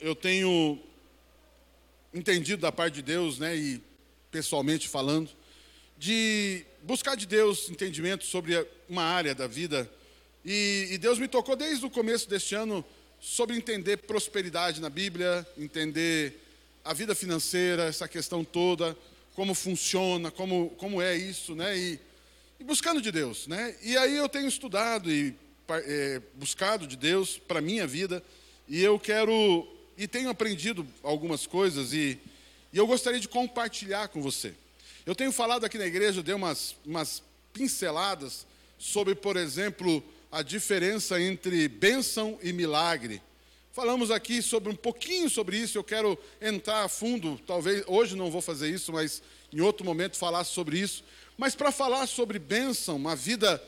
eu tenho entendido da parte de Deus, né, e pessoalmente falando, de buscar de Deus entendimento sobre uma área da vida. E, e Deus me tocou desde o começo deste ano sobre entender prosperidade na Bíblia, entender a vida financeira, essa questão toda, como funciona, como, como é isso, né? E, e buscando de Deus, né? E aí eu tenho estudado e é, buscado de Deus para minha vida, e eu quero e tenho aprendido algumas coisas e, e eu gostaria de compartilhar com você. Eu tenho falado aqui na igreja, dei umas, umas pinceladas sobre, por exemplo, a diferença entre bênção e milagre. Falamos aqui sobre um pouquinho sobre isso, eu quero entrar a fundo, talvez hoje não vou fazer isso, mas em outro momento falar sobre isso. Mas para falar sobre bênção, uma vida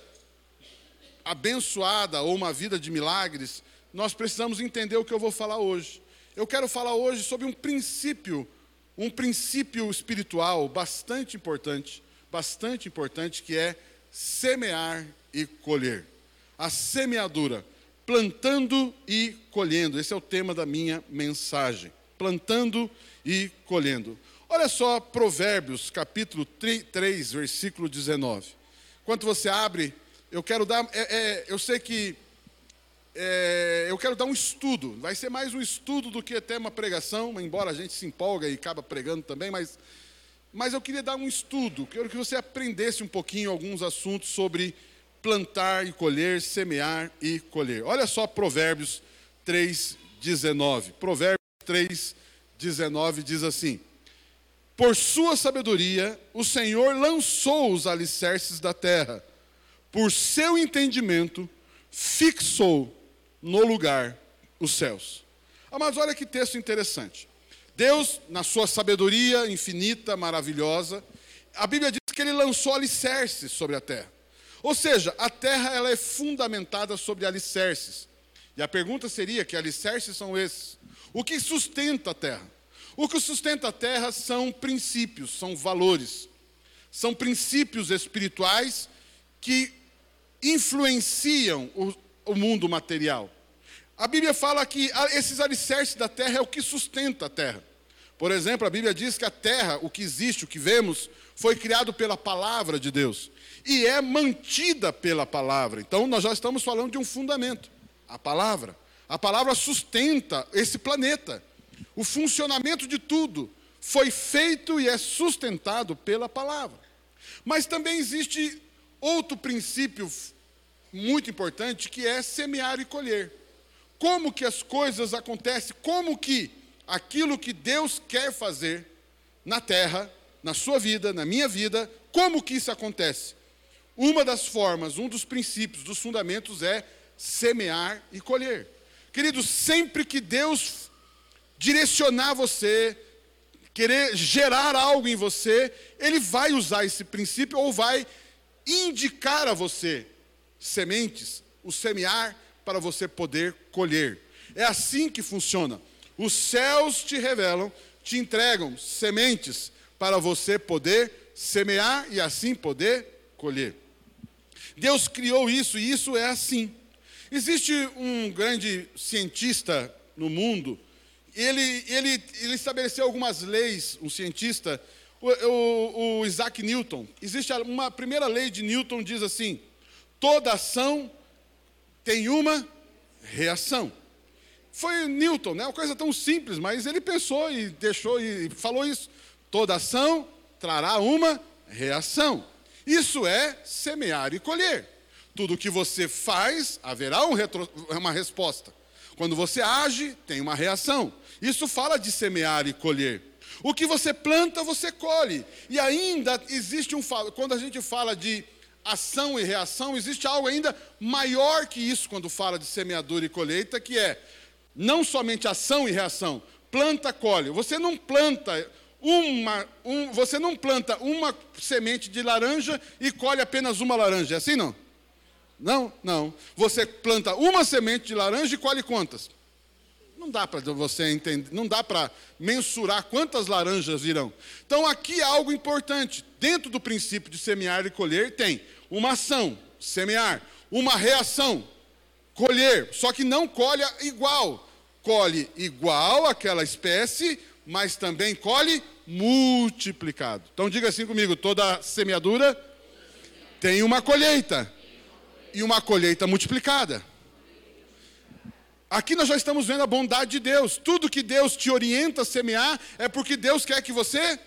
abençoada ou uma vida de milagres, nós precisamos entender o que eu vou falar hoje. Eu quero falar hoje sobre um princípio, um princípio espiritual bastante importante, bastante importante, que é semear e colher. A semeadura, plantando e colhendo. Esse é o tema da minha mensagem. Plantando e colhendo. Olha só Provérbios, capítulo 3, versículo 19. Enquanto você abre, eu quero dar. É, é, eu sei que é, eu quero dar um estudo. Vai ser mais um estudo do que até uma pregação, embora a gente se empolga e acaba pregando também, mas, mas eu queria dar um estudo. Quero que você aprendesse um pouquinho alguns assuntos sobre plantar e colher, semear e colher. Olha só Provérbios 3, 19. Provérbios 3, 19 diz assim: Por sua sabedoria, o Senhor lançou os alicerces da terra, por seu entendimento, fixou no lugar os céus. Mas olha que texto interessante. Deus, na sua sabedoria infinita, maravilhosa, a Bíblia diz que ele lançou alicerces sobre a terra. Ou seja, a terra ela é fundamentada sobre alicerces. E a pergunta seria: que alicerces são esses? O que sustenta a terra? O que sustenta a terra são princípios, são valores, são princípios espirituais que influenciam o, o mundo material. A Bíblia fala que esses alicerces da terra é o que sustenta a terra. Por exemplo, a Bíblia diz que a terra, o que existe, o que vemos, foi criado pela palavra de Deus e é mantida pela palavra. Então, nós já estamos falando de um fundamento, a palavra. A palavra sustenta esse planeta. O funcionamento de tudo foi feito e é sustentado pela palavra. Mas também existe outro princípio muito importante que é semear e colher como que as coisas acontecem, como que aquilo que Deus quer fazer na terra, na sua vida, na minha vida, como que isso acontece? Uma das formas, um dos princípios, dos fundamentos é semear e colher. Queridos, sempre que Deus direcionar você, querer gerar algo em você, Ele vai usar esse princípio ou vai indicar a você sementes, o semear para você poder colher. É assim que funciona. Os céus te revelam, te entregam sementes para você poder semear e assim poder colher. Deus criou isso e isso é assim. Existe um grande cientista no mundo, ele, ele, ele estabeleceu algumas leis, um cientista, o, o, o Isaac Newton. Existe uma primeira lei de Newton, diz assim: toda ação tem uma reação. Foi Newton, né? Uma coisa tão simples, mas ele pensou e deixou e falou isso. Toda ação trará uma reação. Isso é semear e colher. Tudo que você faz, haverá um retro, uma resposta. Quando você age, tem uma reação. Isso fala de semear e colher. O que você planta, você colhe. E ainda existe um. Quando a gente fala de ação e reação, existe algo ainda maior que isso quando fala de semeadura e colheita, que é Não somente ação e reação. Planta, colhe. Você não planta uma, um, você não planta uma semente de laranja e colhe apenas uma laranja. É assim não? Não, não. Você planta uma semente de laranja e colhe quantas? Não dá para você entender, não dá para mensurar quantas laranjas virão. Então aqui há algo importante. Dentro do princípio de semear e colher tem uma ação, semear, uma reação, colher, só que não colhe igual. Colhe igual aquela espécie, mas também colhe multiplicado. Então diga assim comigo: toda semeadura tem uma colheita e uma colheita multiplicada. Aqui nós já estamos vendo a bondade de Deus. Tudo que Deus te orienta a semear é porque Deus quer que você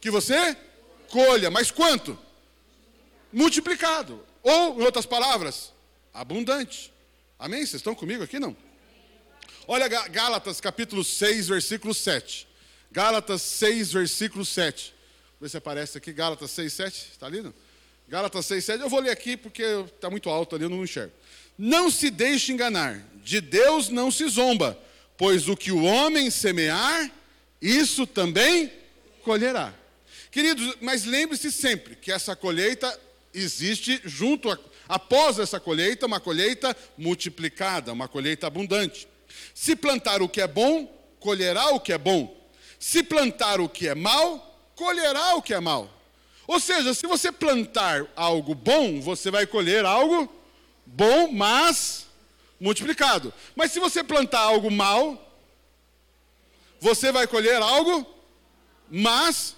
que você colha, mas quanto? Multiplicado. Ou, em outras palavras, abundante. Amém? Vocês estão comigo aqui não? Olha Gálatas capítulo 6, versículo 7. Gálatas 6, versículo 7. Vê se aparece aqui, Gálatas 6, 7. Está ali? Gálatas 6, 7. Eu vou ler aqui porque está muito alto ali, eu não enxergo. Não se deixe enganar, de Deus não se zomba, pois o que o homem semear, isso também colherá. Queridos, mas lembre-se sempre que essa colheita existe junto a, após essa colheita, uma colheita multiplicada, uma colheita abundante. Se plantar o que é bom, colherá o que é bom. Se plantar o que é mal, colherá o que é mal. Ou seja, se você plantar algo bom, você vai colher algo bom, mas multiplicado. Mas se você plantar algo mal, você vai colher algo mas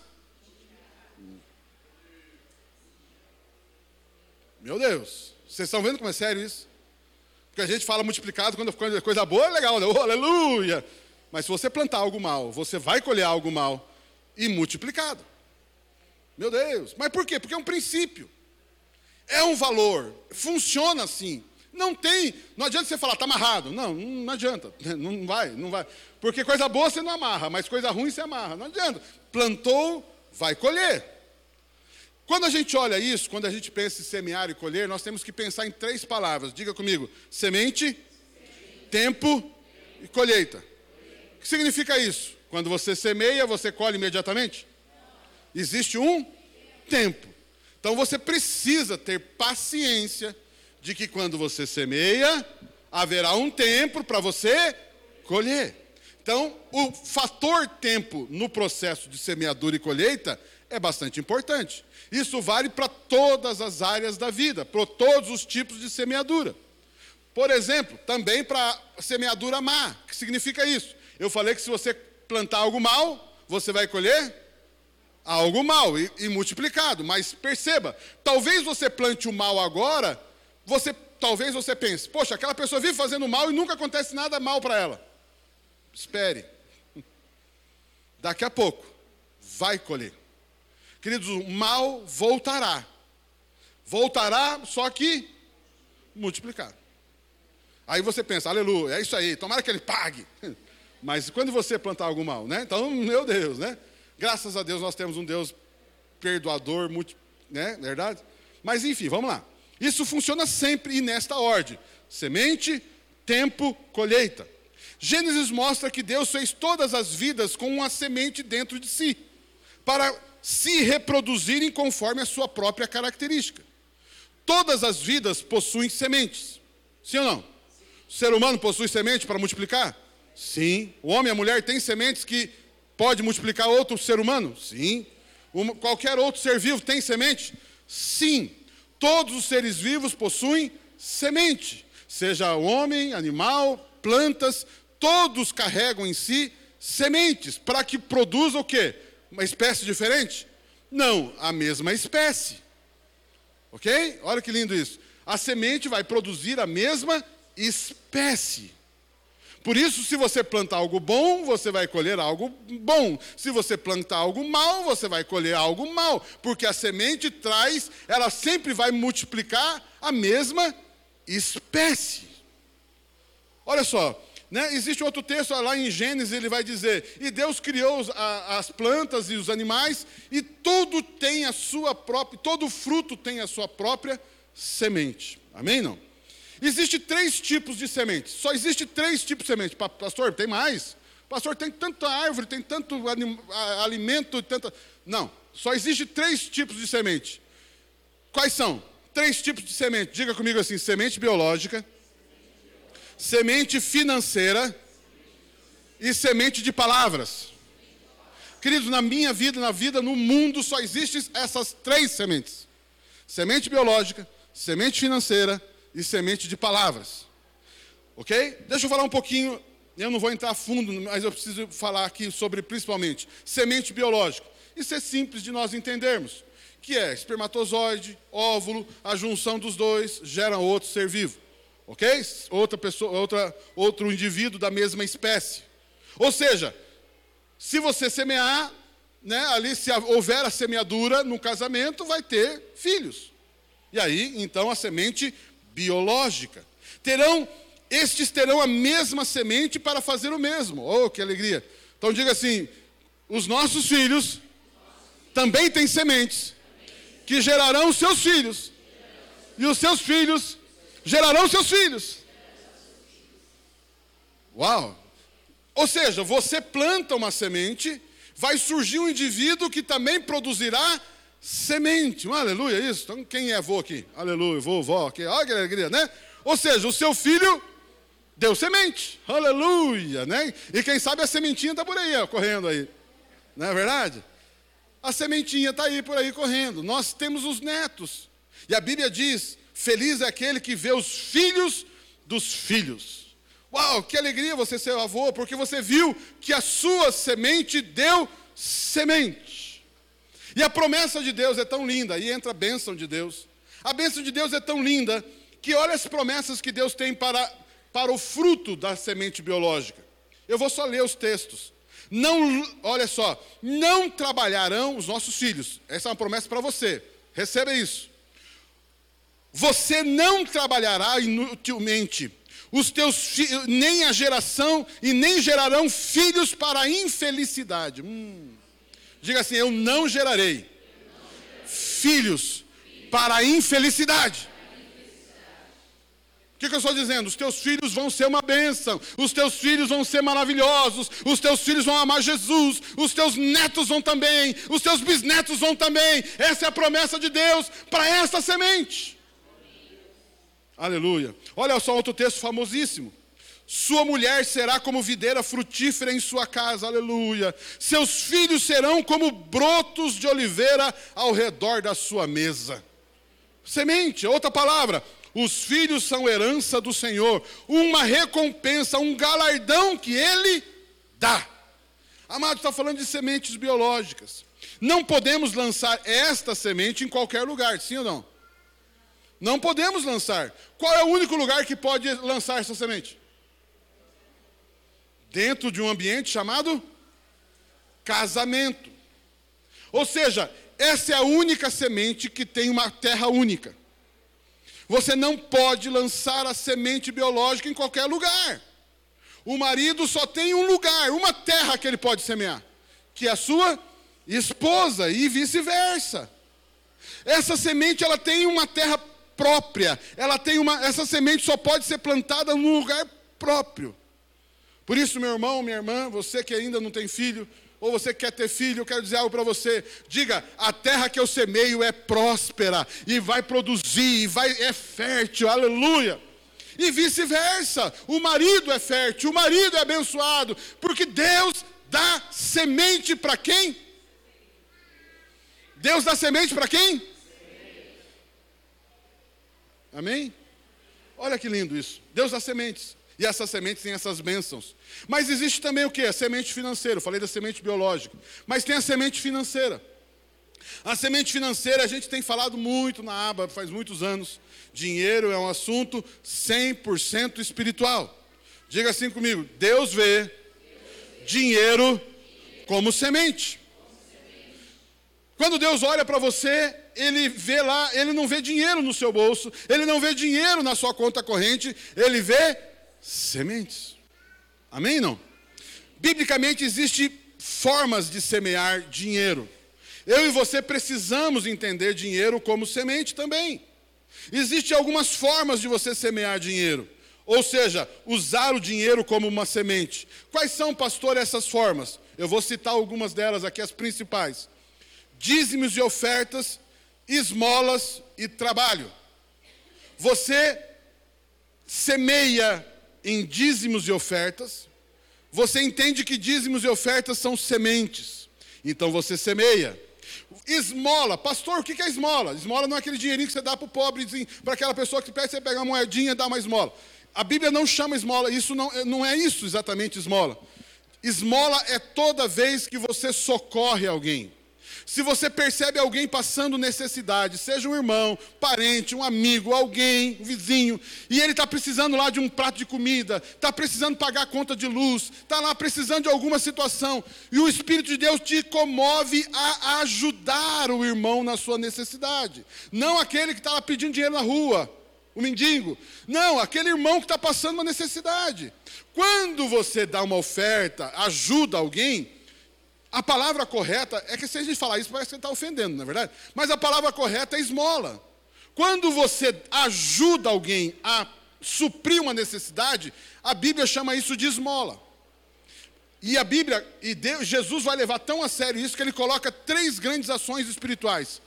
Meu Deus, vocês estão vendo como é sério isso? Porque a gente fala multiplicado quando é coisa boa, é legal, oh, aleluia. Mas se você plantar algo mal, você vai colher algo mal e multiplicado. Meu Deus, mas por quê? Porque é um princípio. É um valor, funciona assim. Não tem, não adianta você falar, está amarrado. Não, não adianta, não vai, não vai. Porque coisa boa você não amarra, mas coisa ruim você amarra. Não adianta. Plantou, vai colher. Quando a gente olha isso, quando a gente pensa em semear e colher, nós temos que pensar em três palavras. Diga comigo: semente, tempo e colheita. O que significa isso? Quando você semeia, você colhe imediatamente? Existe um tempo. Então você precisa ter paciência de que quando você semeia, haverá um tempo para você colher. Então, o fator tempo no processo de semeadura e colheita é bastante importante. Isso vale para todas as áreas da vida, para todos os tipos de semeadura. Por exemplo, também para semeadura má. O que significa isso? Eu falei que se você plantar algo mal, você vai colher algo mal e, e multiplicado. Mas perceba, talvez você plante o mal agora, você talvez você pense, poxa, aquela pessoa vive fazendo mal e nunca acontece nada mal para ela. Espere. Daqui a pouco vai colher. Queridos, o mal voltará. Voltará, só que multiplicado. Aí você pensa, aleluia, é isso aí, tomara que ele pague. Mas quando você plantar algo mal, né? Então, meu Deus, né? Graças a Deus nós temos um Deus perdoador, multi, né? Verdade? Mas enfim, vamos lá. Isso funciona sempre e nesta ordem: semente, tempo, colheita. Gênesis mostra que Deus fez todas as vidas com uma semente dentro de si, para se reproduzirem conforme a sua própria característica. Todas as vidas possuem sementes. Sim ou não? O ser humano possui semente para multiplicar? Sim. O homem e a mulher têm sementes que pode multiplicar outro ser humano? Sim. Qualquer outro ser vivo tem semente? Sim. Todos os seres vivos possuem semente. Seja homem, animal, plantas, todos carregam em si sementes para que produza o quê? Uma espécie diferente? Não, a mesma espécie. Ok? Olha que lindo isso. A semente vai produzir a mesma espécie. Por isso, se você plantar algo bom, você vai colher algo bom. Se você plantar algo mal, você vai colher algo mal. Porque a semente traz, ela sempre vai multiplicar a mesma espécie. Olha só, né? Existe outro texto lá em Gênesis, ele vai dizer: E Deus criou a, as plantas e os animais, e tudo tem a sua própria, todo fruto tem a sua própria semente. Amém? Não? Existem três tipos de sementes. Só existe três tipos de sementes. Pastor, tem mais? Pastor, tem tanta árvore, tem tanto alimento, tanta. Não, só existe três tipos de semente. Quais são? Três tipos de semente. Diga comigo assim: semente biológica, semente financeira e semente de palavras. Queridos, na minha vida, na vida, no mundo, só existem essas três sementes: semente biológica, semente financeira e semente de palavras. Ok? Deixa eu falar um pouquinho, eu não vou entrar a fundo, mas eu preciso falar aqui sobre principalmente semente biológica. Isso é simples de nós entendermos que é espermatozoide, óvulo, a junção dos dois gera outro ser vivo. Ok? Outra pessoa, outra, outro indivíduo da mesma espécie. Ou seja, se você semear, né, ali se houver a semeadura no casamento, vai ter filhos. E aí, então, a semente biológica. Terão, estes terão a mesma semente para fazer o mesmo. Oh, que alegria! Então diga assim: os nossos filhos também têm sementes que gerarão seus filhos, e os seus filhos gerarão seus filhos. Uau! Ou seja, você planta uma semente, vai surgir um indivíduo que também produzirá semente. Um aleluia, isso? Então, quem é avô aqui? Aleluia, vovó aqui. Olha que alegria, né? Ou seja, o seu filho deu semente. Aleluia, né? E quem sabe a sementinha está por aí, ó, correndo aí. Não é verdade? a sementinha está aí por aí correndo. Nós temos os netos. E a Bíblia diz: Feliz é aquele que vê os filhos dos filhos. Uau, que alegria você ser avô, porque você viu que a sua semente deu semente. E a promessa de Deus é tão linda, aí entra a bênção de Deus. A bênção de Deus é tão linda que olha as promessas que Deus tem para, para o fruto da semente biológica. Eu vou só ler os textos. Não, olha só, não trabalharão os nossos filhos. Essa é uma promessa para você. Receba isso. Você não trabalhará inutilmente. Os teus filhos, nem a geração e nem gerarão filhos para a infelicidade. Hum. Diga assim: eu não gerarei filhos para a infelicidade que, que eu estou dizendo? Os teus filhos vão ser uma bênção, os teus filhos vão ser maravilhosos, os teus filhos vão amar Jesus, os teus netos vão também, os teus bisnetos vão também. Essa é a promessa de Deus para essa semente. Aleluia. Olha só outro texto famosíssimo. Sua mulher será como videira frutífera em sua casa, aleluia. Seus filhos serão como brotos de oliveira ao redor da sua mesa. Semente, outra palavra, os filhos são herança do Senhor, uma recompensa, um galardão que Ele dá. Amado, está falando de sementes biológicas. Não podemos lançar esta semente em qualquer lugar, sim ou não? Não podemos lançar. Qual é o único lugar que pode lançar essa semente? Dentro de um ambiente chamado casamento. Ou seja, essa é a única semente que tem uma terra única. Você não pode lançar a semente biológica em qualquer lugar. O marido só tem um lugar, uma terra que ele pode semear, que é a sua esposa e vice-versa. Essa semente ela tem uma terra própria. Ela tem uma essa semente só pode ser plantada num lugar próprio. Por isso, meu irmão, minha irmã, você que ainda não tem filho, ou você quer ter filho, eu quero dizer algo para você. Diga: a terra que eu semeio é próspera e vai produzir, e vai, é fértil, aleluia. E vice-versa, o marido é fértil, o marido é abençoado, porque Deus dá semente para quem? Deus dá semente para quem? Amém? Olha que lindo isso. Deus dá sementes. E essas sementes têm essas bênçãos. Mas existe também o que? A semente financeira. Eu falei da semente biológica. Mas tem a semente financeira. A semente financeira a gente tem falado muito na aba faz muitos anos. Dinheiro é um assunto 100% espiritual. Diga assim comigo: Deus vê dinheiro como semente. Quando Deus olha para você, ele vê lá, ele não vê dinheiro no seu bolso, ele não vê dinheiro na sua conta corrente, ele vê sementes. Amém? Não? Biblicamente existe formas de semear dinheiro. Eu e você precisamos entender dinheiro como semente também. Existem algumas formas de você semear dinheiro, ou seja, usar o dinheiro como uma semente. Quais são, pastor, essas formas? Eu vou citar algumas delas aqui, as principais: dízimos e ofertas, esmolas e trabalho. Você semeia em dízimos e ofertas, você entende que dízimos e ofertas são sementes, então você semeia. Esmola, pastor, o que é esmola? Esmola não é aquele dinheirinho que você dá para o pobrezinho, para aquela pessoa que pede você pegar uma moedinha e dar uma esmola. A Bíblia não chama esmola, isso não, não é isso exatamente esmola. Esmola é toda vez que você socorre alguém. Se você percebe alguém passando necessidade, seja um irmão, parente, um amigo, alguém, um vizinho, e ele está precisando lá de um prato de comida, está precisando pagar a conta de luz, está lá precisando de alguma situação, e o Espírito de Deus te comove a ajudar o irmão na sua necessidade. Não aquele que está lá pedindo dinheiro na rua, o mendigo. Não, aquele irmão que está passando uma necessidade. Quando você dá uma oferta, ajuda alguém, a palavra correta é que se a gente falar isso, parece que está ofendendo, não é verdade? Mas a palavra correta é esmola. Quando você ajuda alguém a suprir uma necessidade, a Bíblia chama isso de esmola. E a Bíblia, e Deus, Jesus vai levar tão a sério isso que ele coloca três grandes ações espirituais.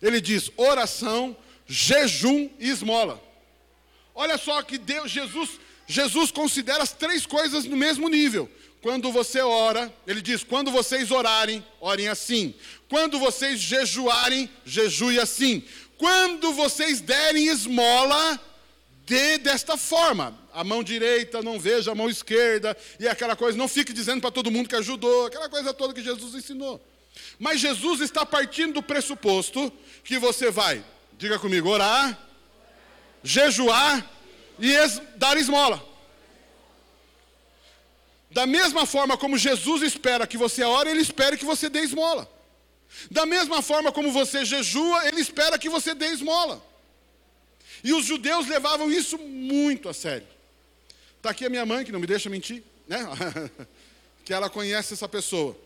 Ele diz oração, jejum e esmola. Olha só que Deus, Jesus, Jesus considera as três coisas no mesmo nível. Quando você ora, ele diz: quando vocês orarem, orem assim. Quando vocês jejuarem, jejue assim. Quando vocês derem esmola, dê desta forma. A mão direita não veja a mão esquerda, e aquela coisa, não fique dizendo para todo mundo que ajudou, aquela coisa toda que Jesus ensinou. Mas Jesus está partindo do pressuposto que você vai, diga comigo, orar, jejuar e es dar esmola. Da mesma forma como Jesus espera que você ore, Ele espera que você dê esmola. Da mesma forma como você jejua, Ele espera que você dê esmola. E os judeus levavam isso muito a sério. Está aqui a minha mãe, que não me deixa mentir, né? que ela conhece essa pessoa.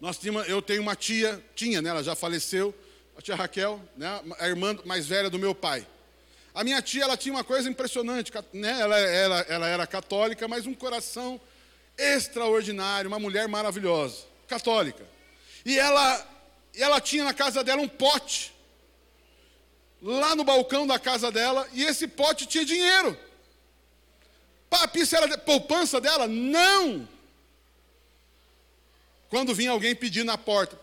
Nós tínhamos, eu tenho uma tia, tinha, né? ela já faleceu, a tia Raquel, né? a irmã mais velha do meu pai. A minha tia, ela tinha uma coisa impressionante, né? ela, ela, ela era católica, mas um coração extraordinário, uma mulher maravilhosa, católica. E ela, ela tinha na casa dela um pote, lá no balcão da casa dela, e esse pote tinha dinheiro. Papi, isso era poupança dela? Não! Quando vinha alguém pedir na porta,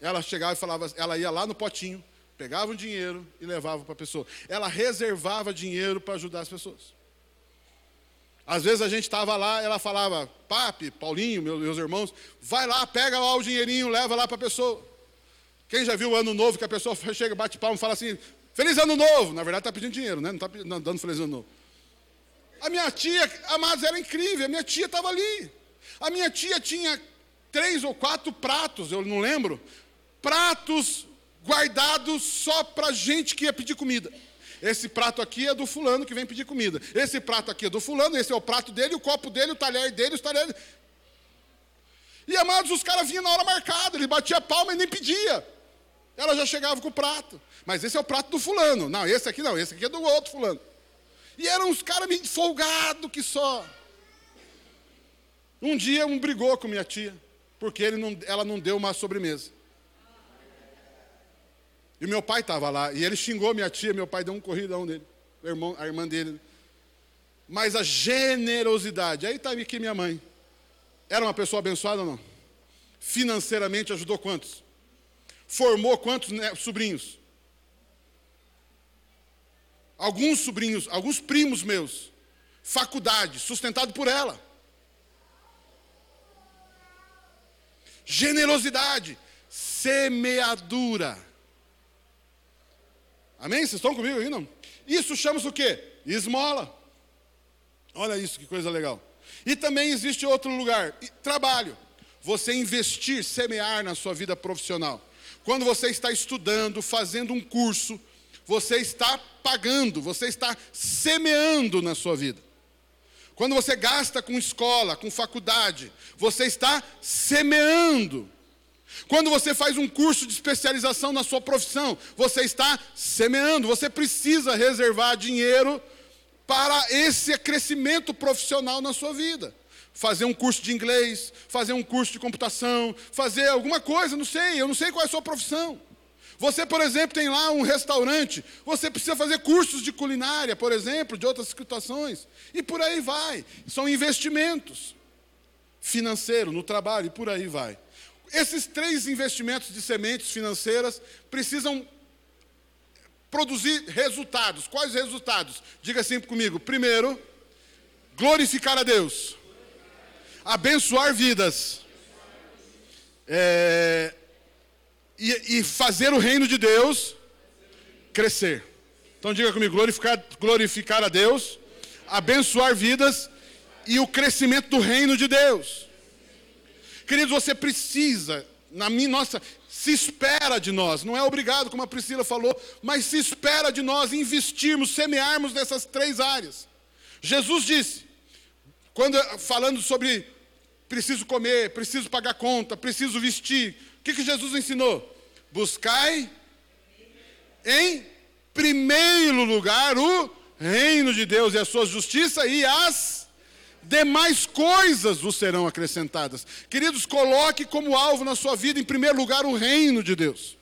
ela chegava e falava, ela ia lá no potinho, pegava o dinheiro e levava para a pessoa. Ela reservava dinheiro para ajudar as pessoas. Às vezes a gente estava lá, ela falava, Papi, Paulinho, meus, irmãos, vai lá, pega lá o dinheirinho, leva lá para a pessoa. Quem já viu o ano novo que a pessoa chega, bate palma e fala assim, Feliz ano novo! Na verdade está pedindo dinheiro, né? não está dando feliz ano novo. A minha tia, amados, era incrível, a minha tia estava ali. A minha tia tinha três ou quatro pratos, eu não lembro, pratos guardados só para gente que ia pedir comida. Esse prato aqui é do fulano que vem pedir comida. Esse prato aqui é do fulano, esse é o prato dele, o copo dele, o talher dele, os talheres. E amados, os caras vinham na hora marcada, ele batia palma e nem pedia. Ela já chegava com o prato. Mas esse é o prato do fulano. Não, esse aqui não, esse aqui é do outro fulano. E eram uns caras meio folgados que só. Um dia um brigou com minha tia, porque não, ela não deu uma sobremesa. E meu pai estava lá, e ele xingou minha tia, meu pai deu um corridão nele, a irmã, a irmã dele. Mas a generosidade, aí está aqui minha mãe. Era uma pessoa abençoada ou não? Financeiramente ajudou quantos? Formou quantos né, sobrinhos? Alguns sobrinhos, alguns primos meus. Faculdade, sustentado por ela. Generosidade, semeadura. Amém? Vocês estão comigo aí, não? Isso chama-se o quê? Esmola. Olha isso, que coisa legal. E também existe outro lugar, trabalho. Você investir, semear na sua vida profissional. Quando você está estudando, fazendo um curso, você está pagando, você está semeando na sua vida. Quando você gasta com escola, com faculdade, você está semeando. Quando você faz um curso de especialização na sua profissão, você está semeando, você precisa reservar dinheiro para esse crescimento profissional na sua vida. Fazer um curso de inglês, fazer um curso de computação, fazer alguma coisa, não sei, eu não sei qual é a sua profissão. Você, por exemplo, tem lá um restaurante, você precisa fazer cursos de culinária, por exemplo, de outras situações, e por aí vai. São investimentos financeiros no trabalho, e por aí vai. Esses três investimentos de sementes financeiras precisam produzir resultados. Quais resultados? Diga assim comigo. Primeiro, glorificar a Deus, abençoar vidas. É, e, e fazer o reino de Deus crescer. Então diga comigo, glorificar, glorificar a Deus, abençoar vidas e o crescimento do reino de Deus. Queridos, você precisa, na minha, nossa, se espera de nós, não é obrigado, como a Priscila falou, mas se espera de nós investirmos, semearmos nessas três áreas. Jesus disse, quando falando sobre preciso comer, preciso pagar conta, preciso vestir, o que, que Jesus ensinou? Buscai em primeiro lugar o reino de Deus e a sua justiça e as demais coisas vos serão acrescentadas. Queridos, coloque como alvo na sua vida, em primeiro lugar, o reino de Deus.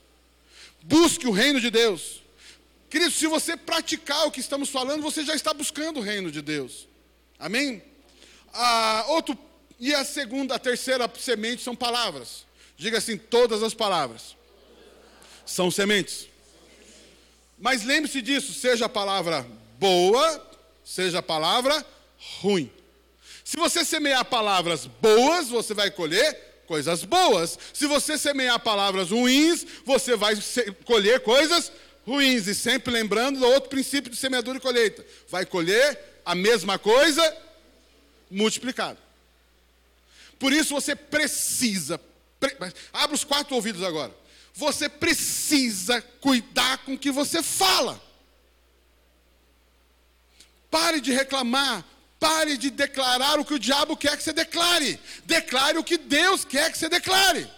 Busque o reino de Deus. Queridos, se você praticar o que estamos falando, você já está buscando o reino de Deus. Amém? Ah, outro, e a segunda, a terceira semente são palavras. Diga assim: todas as palavras são sementes. Mas lembre-se disso: seja a palavra boa, seja a palavra ruim. Se você semear palavras boas, você vai colher coisas boas. Se você semear palavras ruins, você vai colher coisas ruins. E sempre lembrando do outro princípio de semeadura e colheita: vai colher a mesma coisa multiplicada. Por isso você precisa Abra os quatro ouvidos agora. Você precisa cuidar com o que você fala. Pare de reclamar. Pare de declarar o que o diabo quer que você declare. Declare o que Deus quer que você declare.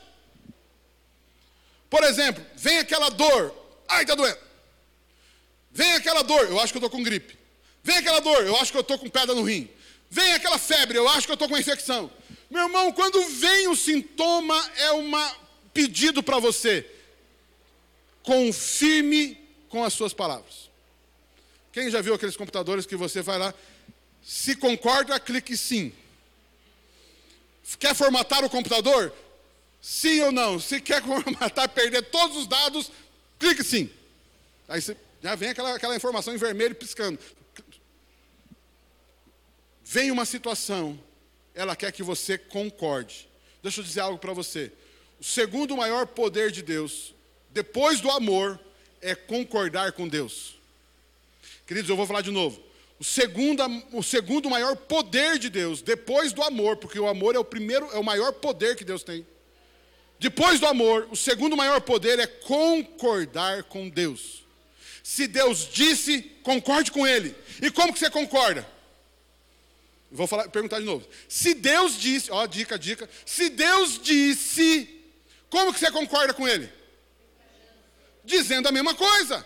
Por exemplo, vem aquela dor. Ai, está doendo. Vem aquela dor. Eu acho que eu estou com gripe. Vem aquela dor. Eu acho que eu estou com pedra no rim. Vem aquela febre. Eu acho que eu estou com infecção. Meu irmão, quando vem o sintoma, é um pedido para você. Confirme com as suas palavras. Quem já viu aqueles computadores que você vai lá, se concorda, clique sim. Quer formatar o computador? Sim ou não? Se quer formatar, perder todos os dados, clique sim. Aí você, já vem aquela, aquela informação em vermelho piscando. Vem uma situação ela quer que você concorde. Deixa eu dizer algo para você. O segundo maior poder de Deus, depois do amor, é concordar com Deus. Queridos, eu vou falar de novo. Segundo, o segundo maior poder de Deus, depois do amor, porque o amor é o primeiro, é o maior poder que Deus tem. Depois do amor, o segundo maior poder é concordar com Deus. Se Deus disse, concorde com Ele. E como que você concorda? Vou falar, perguntar de novo. Se Deus disse, ó, dica, dica. Se Deus disse, como que você concorda com ele? Dizendo a mesma coisa.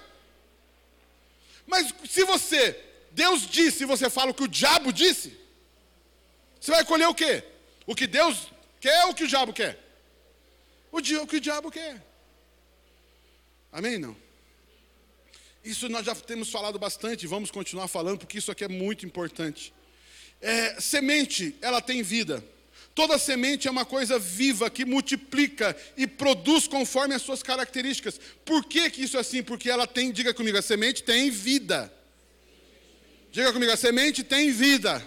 Mas se você, Deus disse e você fala o que o diabo disse, você vai colher o quê? O que Deus quer ou o que o diabo quer? O, dia, o que o diabo quer. Amém? Não? Isso nós já temos falado bastante, vamos continuar falando, porque isso aqui é muito importante. É, semente, ela tem vida. Toda semente é uma coisa viva que multiplica e produz conforme as suas características. Por que, que isso é assim? Porque ela tem, diga comigo, a semente tem vida. Diga comigo, a semente tem vida.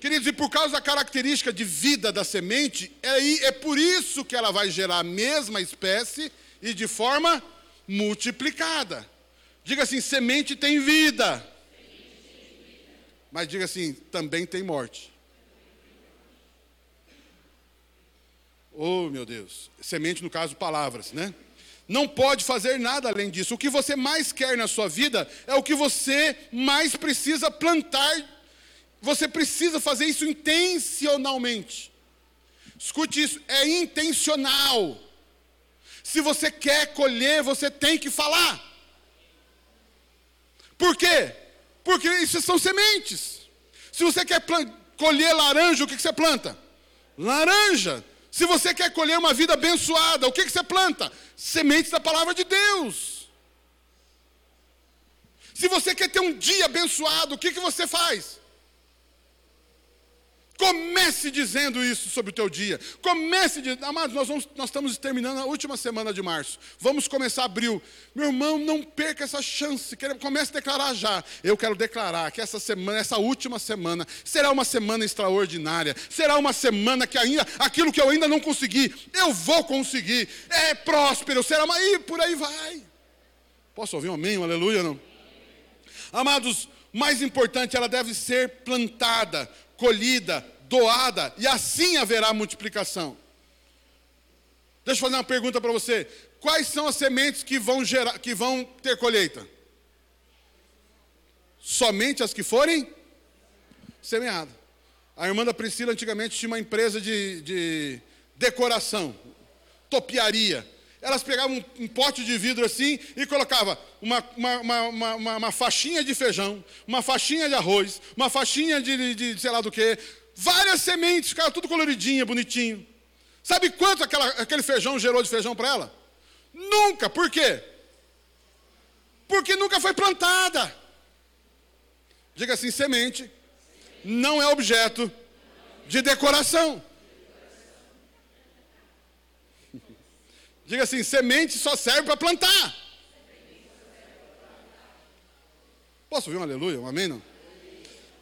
Queridos, e por causa da característica de vida da semente, é, é por isso que ela vai gerar a mesma espécie e de forma multiplicada. Diga assim: semente tem vida. Mas diga assim: também tem morte. Oh, meu Deus. Semente, no caso, palavras, né? Não pode fazer nada além disso. O que você mais quer na sua vida é o que você mais precisa plantar. Você precisa fazer isso intencionalmente. Escute isso, é intencional. Se você quer colher, você tem que falar. Por quê? Porque isso são sementes. Se você quer colher laranja, o que, que você planta? Laranja. Se você quer colher uma vida abençoada, o que, que você planta? Sementes da palavra de Deus. Se você quer ter um dia abençoado, o que, que você faz? Comece dizendo isso sobre o teu dia. Comece dizendo, amados, nós, vamos, nós estamos terminando a última semana de março. Vamos começar abril. Meu irmão, não perca essa chance. Comece a declarar já. Eu quero declarar que essa semana, essa última semana, será uma semana extraordinária. Será uma semana que ainda, aquilo que eu ainda não consegui, eu vou conseguir. É próspero, será uma. E por aí vai. Posso ouvir um amém, um aleluia, não? Amados, mais importante, ela deve ser plantada colhida, doada, e assim haverá multiplicação. Deixa eu fazer uma pergunta para você. Quais são as sementes que vão, gerar, que vão ter colheita? Somente as que forem semeadas. A irmã da Priscila antigamente tinha uma empresa de, de decoração, topiaria elas pegavam um, um, pote de vidro assim e colocavam uma, uma, uma, uma, faixinha de feijão, uma faixinha de arroz, uma faixinha de, de, de sei lá do que, várias sementes, ficava tudo coloridinha, bonitinho. Sabe quanto aquela, aquele feijão gerou de feijão para ela? Nunca. Por quê? Porque nunca foi plantada. Diga assim: semente não é objeto de decoração. Diga assim: semente só serve para plantar. Posso ouvir um aleluia, um amém? Não?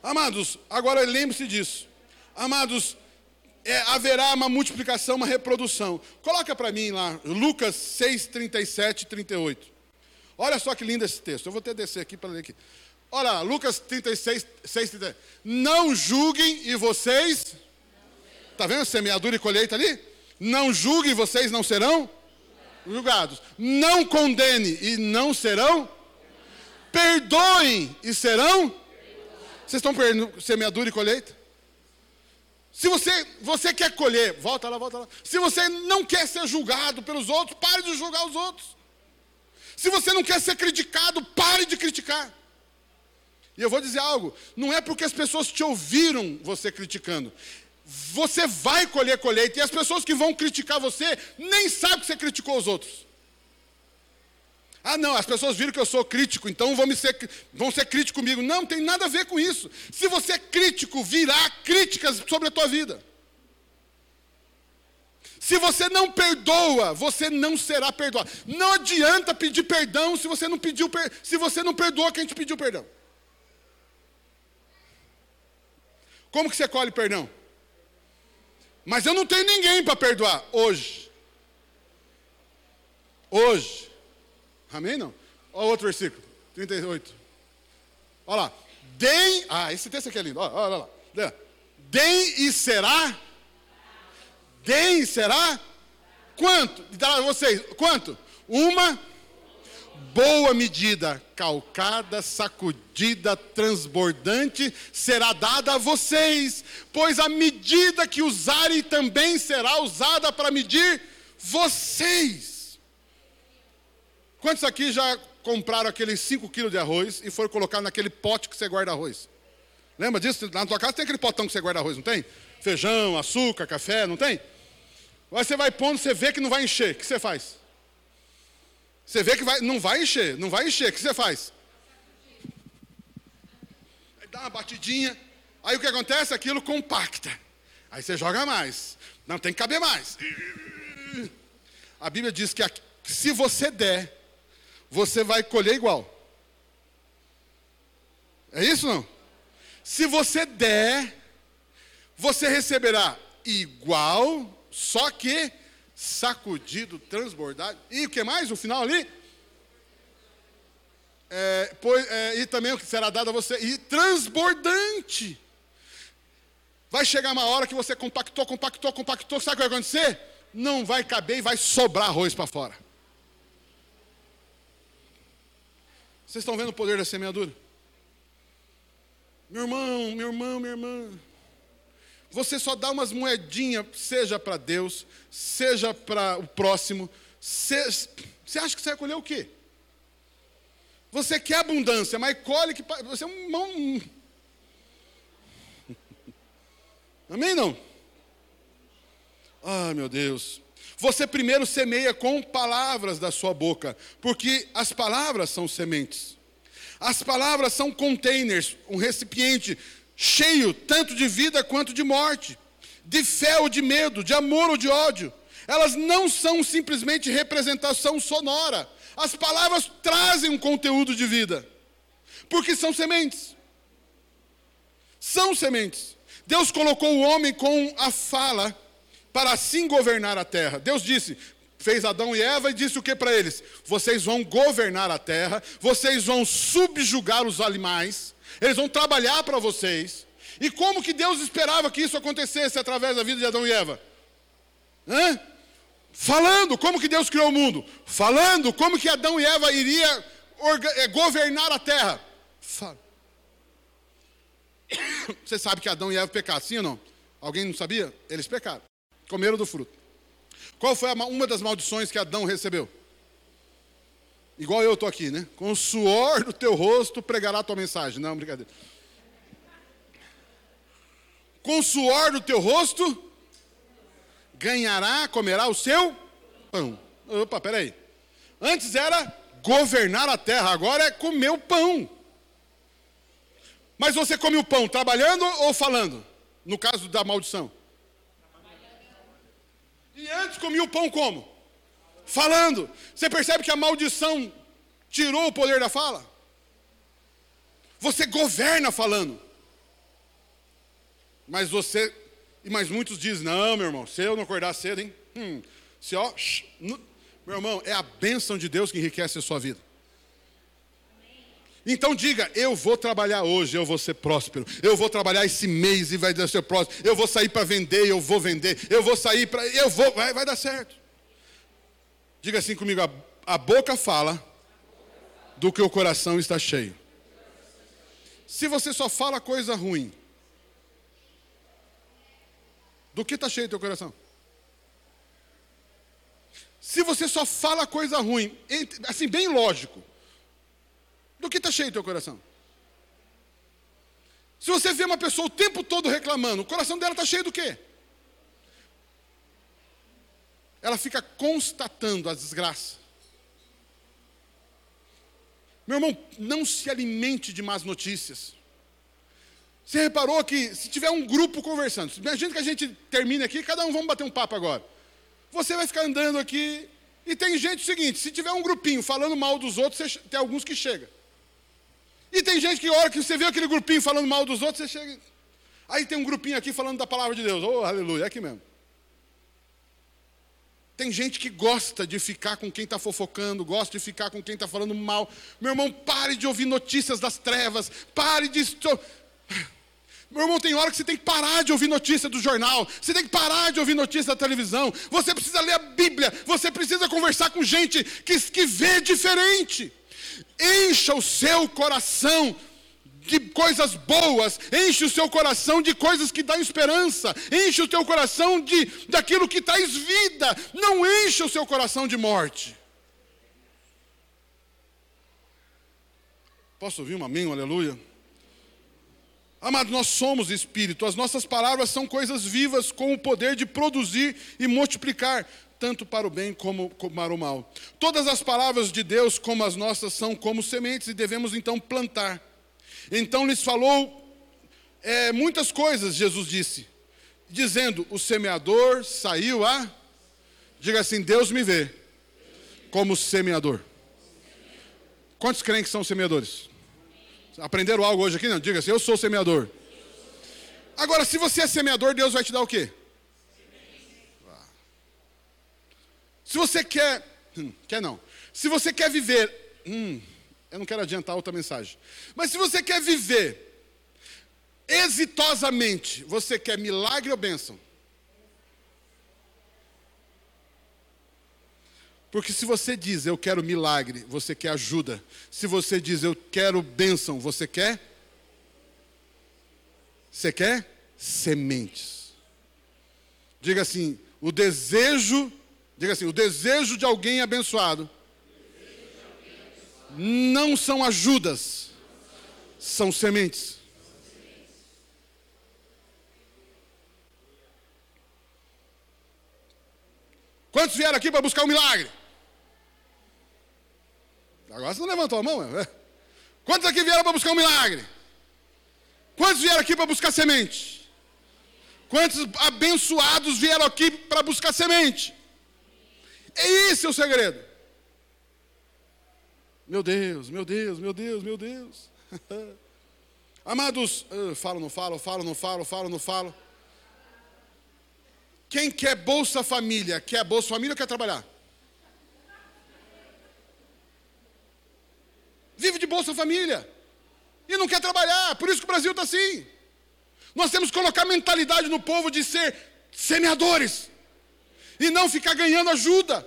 Amados, agora lembre-se disso. Amados, é, haverá uma multiplicação, uma reprodução. Coloca para mim lá, Lucas 6, 37 e 38. Olha só que lindo esse texto. Eu vou até descer aqui para ler aqui. Olha, Lucas 36, 6, 37. Não julguem e vocês. Está vendo semeadura e colheita ali? Não julguem vocês não serão julgados. Não condene e não serão. Perdoem e serão. Vocês estão perdendo semeadura e colheita? Se você, você quer colher, volta lá, volta lá. Se você não quer ser julgado pelos outros, pare de julgar os outros. Se você não quer ser criticado, pare de criticar. E eu vou dizer algo: não é porque as pessoas te ouviram você criticando, você vai colher colheita. E as pessoas que vão criticar você nem sabem que você criticou os outros. Ah, não, as pessoas viram que eu sou crítico, então vão, ser, vão ser críticos comigo. Não, tem nada a ver com isso. Se você é crítico, virá críticas sobre a tua vida. Se você não perdoa, você não será perdoado. Não adianta pedir perdão se você não pediu, se você não perdoa quem te pediu perdão. Como que você colhe perdão? Mas eu não tenho ninguém para perdoar hoje. Hoje. Amém? Não? Olha outro versículo, 38. Olha lá. Deem. Ah, esse texto aqui é lindo. Olha, olha lá. Deem e será. Deem e será. Quanto? Dará vocês. Quanto? Uma boa medida, calcada, sacudida, transbordante, será dada a vocês, pois a medida que usarem também será usada para medir vocês. Quantos aqui já compraram aqueles 5 quilos de arroz e foram colocar naquele pote que você guarda arroz? Lembra disso? Na tua casa tem aquele potão que você guarda arroz, não tem? Feijão, açúcar, café, não tem? Aí você vai pondo, você vê que não vai encher. O que você faz? Você vê que vai, não vai encher, não vai encher. O que você faz? Dá uma batidinha. Aí o que acontece? Aquilo compacta. Aí você joga mais. Não, tem que caber mais. A Bíblia diz que se você der, você vai colher igual. É isso não? Se você der, você receberá igual, só que sacudido, transbordado. E o que mais? O final ali? É, pois, é, e também o que será dado a você? E transbordante. Vai chegar uma hora que você compactou, compactou, compactou, sabe o que vai acontecer? Não vai caber e vai sobrar arroz para fora. Vocês estão vendo o poder da semeadura? Meu irmão, meu irmão, minha irmã. Você só dá umas moedinhas, seja para Deus, seja para o próximo. Você, acha que você vai colher o quê? Você quer abundância, mas colhe que. Você é um. um... Amém? Não? Ah, meu Deus. Você primeiro semeia com palavras da sua boca, porque as palavras são sementes. As palavras são containers, um recipiente cheio tanto de vida quanto de morte, de fé ou de medo, de amor ou de ódio. Elas não são simplesmente representação sonora. As palavras trazem um conteúdo de vida, porque são sementes. São sementes. Deus colocou o homem com a fala para assim governar a terra. Deus disse: fez Adão e Eva e disse o que para eles? Vocês vão governar a terra, vocês vão subjugar os animais, eles vão trabalhar para vocês. E como que Deus esperava que isso acontecesse através da vida de Adão e Eva? Hã? Falando como que Deus criou o mundo, falando como que Adão e Eva iriam é, governar a terra. Fala. Você sabe que Adão e Eva pecaram, sim ou não? Alguém não sabia? Eles pecaram, comeram do fruto. Qual foi uma das maldições que Adão recebeu? Igual eu estou aqui, né? Com o suor do teu rosto pregará a tua mensagem. Não, brincadeira. Com o suor do teu rosto ganhará, comerá o seu pão. Opa, peraí. Antes era governar a terra, agora é comer o pão. Mas você come o pão trabalhando ou falando? No caso da maldição. E antes comia o pão como? Falando. Você percebe que a maldição tirou o poder da fala? Você governa falando. Mas você, e mais muitos dizem, não, meu irmão, se eu não acordar cedo, hein? Hum, se ó, meu irmão, é a bênção de Deus que enriquece a sua vida. Então diga, eu vou trabalhar hoje, eu vou ser próspero. Eu vou trabalhar esse mês e vai ser próspero. Eu vou sair para vender, eu vou vender. Eu vou sair para, eu vou, vai, vai dar certo. Diga assim comigo, a, a boca fala do que o coração está cheio. Se você só fala coisa ruim, do que está cheio teu coração? Se você só fala coisa ruim, assim, bem lógico, do que está cheio teu coração? Se você vê uma pessoa o tempo todo reclamando, o coração dela está cheio do quê? Ela fica constatando as desgraças. Meu irmão, não se alimente de más notícias. Você reparou que se tiver um grupo conversando, imagina que a gente termine aqui, cada um vamos bater um papo agora. Você vai ficar andando aqui, e tem gente o seguinte, se tiver um grupinho falando mal dos outros, tem alguns que chegam. E tem gente que, a hora que você vê aquele grupinho falando mal dos outros, você chega. Aí tem um grupinho aqui falando da palavra de Deus. Oh, aleluia, é aqui mesmo. Tem gente que gosta de ficar com quem está fofocando, gosta de ficar com quem está falando mal. Meu irmão, pare de ouvir notícias das trevas. Pare de. Meu irmão, tem hora que você tem que parar de ouvir notícia do jornal, você tem que parar de ouvir notícia da televisão, você precisa ler a Bíblia, você precisa conversar com gente que, que vê diferente. Encha o seu coração de coisas boas, enche o seu coração de coisas que dão esperança, enche o seu coração de daquilo que traz vida, não enche o seu coração de morte. Posso ouvir um amém, um aleluia? Amado, nós somos espírito, as nossas palavras são coisas vivas com o poder de produzir e multiplicar tanto para o bem como para o mal. Todas as palavras de Deus, como as nossas, são como sementes e devemos então plantar. Então lhes falou é, muitas coisas, Jesus disse, dizendo: O semeador saiu a. Diga assim: Deus me vê como semeador. Quantos creem que são semeadores? Aprenderam algo hoje aqui? Não, diga assim: Eu sou semeador. Agora, se você é semeador, Deus vai te dar o quê? Se você quer, hum, quer não. Se você quer viver, hum, eu não quero adiantar outra mensagem. Mas se você quer viver exitosamente, você quer milagre ou bênção? Porque se você diz eu quero milagre, você quer ajuda. Se você diz eu quero bênção, você quer? Você quer sementes. Diga assim: o desejo, diga assim, o desejo de alguém abençoado não são ajudas, são sementes. Quantos vieram aqui para buscar um milagre? Agora você não levantou a mão, é? Quantos aqui vieram para buscar um milagre? Quantos vieram aqui para buscar semente? Quantos abençoados vieram aqui para buscar semente? É esse o segredo. Meu Deus, meu Deus, meu Deus, meu Deus. Amados, uh, falo, não falo, falo, não falo, falo, não falo. Quem quer Bolsa Família? Quer Bolsa Família ou quer trabalhar? Vive de Bolsa Família. E não quer trabalhar. Por isso que o Brasil está assim. Nós temos que colocar mentalidade no povo de ser semeadores. E não ficar ganhando ajuda.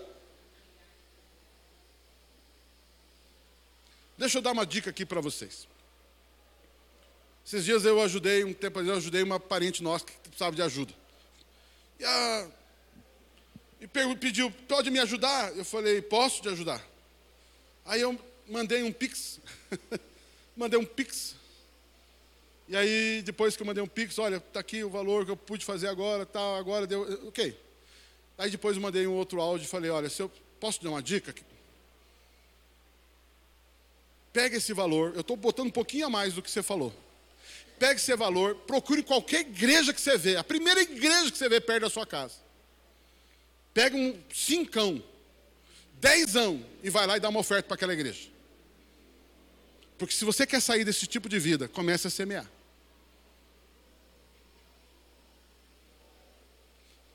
Deixa eu dar uma dica aqui para vocês. Esses dias eu ajudei, um tempo eu ajudei uma parente nossa que precisava de ajuda. E, a, e pediu, pode me ajudar? Eu falei, posso te ajudar. Aí eu mandei um pix, mandei um pix. E aí, depois que eu mandei um pix, olha, está aqui o valor que eu pude fazer agora, tal, agora deu, ok. Aí depois eu mandei um outro áudio e falei, olha, se eu posso te dar uma dica? Pega esse valor, eu estou botando um pouquinho a mais do que você falou pegue esse valor, procure qualquer igreja que você vê, a primeira igreja que você vê perto da sua casa. Pega um cincão, dezão e vai lá e dá uma oferta para aquela igreja. Porque se você quer sair desse tipo de vida, comece a semear.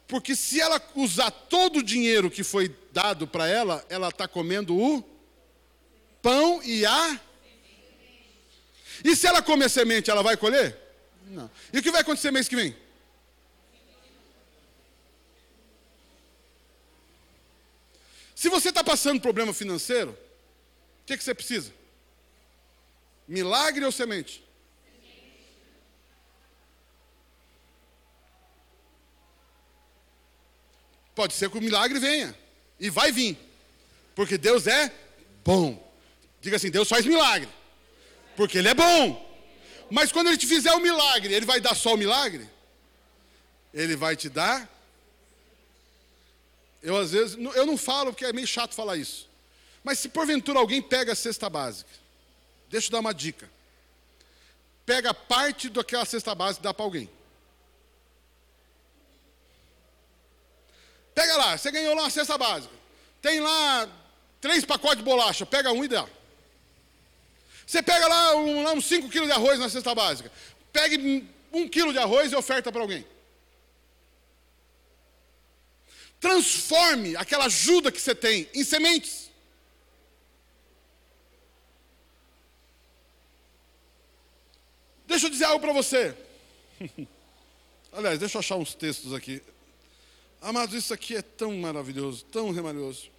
Porque se ela usar todo o dinheiro que foi dado para ela, ela está comendo o pão e a e se ela comer semente, ela vai colher? Não. E o que vai acontecer mês que vem? Se você está passando problema financeiro, o que, que você precisa? Milagre ou semente? Pode ser que o milagre venha. E vai vir. Porque Deus é bom. Diga assim: Deus faz milagre. Porque ele é bom. Mas quando ele te fizer o um milagre, ele vai dar só o milagre? Ele vai te dar. Eu às vezes, eu não falo porque é meio chato falar isso. Mas se porventura alguém pega a cesta básica, deixa eu dar uma dica. Pega parte daquela cesta básica e dá para alguém. Pega lá, você ganhou lá uma cesta básica. Tem lá três pacotes de bolacha, pega um e dá. Você pega lá, um, lá uns 5 quilos de arroz na cesta básica. Pegue um quilo de arroz e oferta para alguém. Transforme aquela ajuda que você tem em sementes. Deixa eu dizer algo para você. Aliás, deixa eu achar uns textos aqui. Amados, isso aqui é tão maravilhoso, tão maravilhoso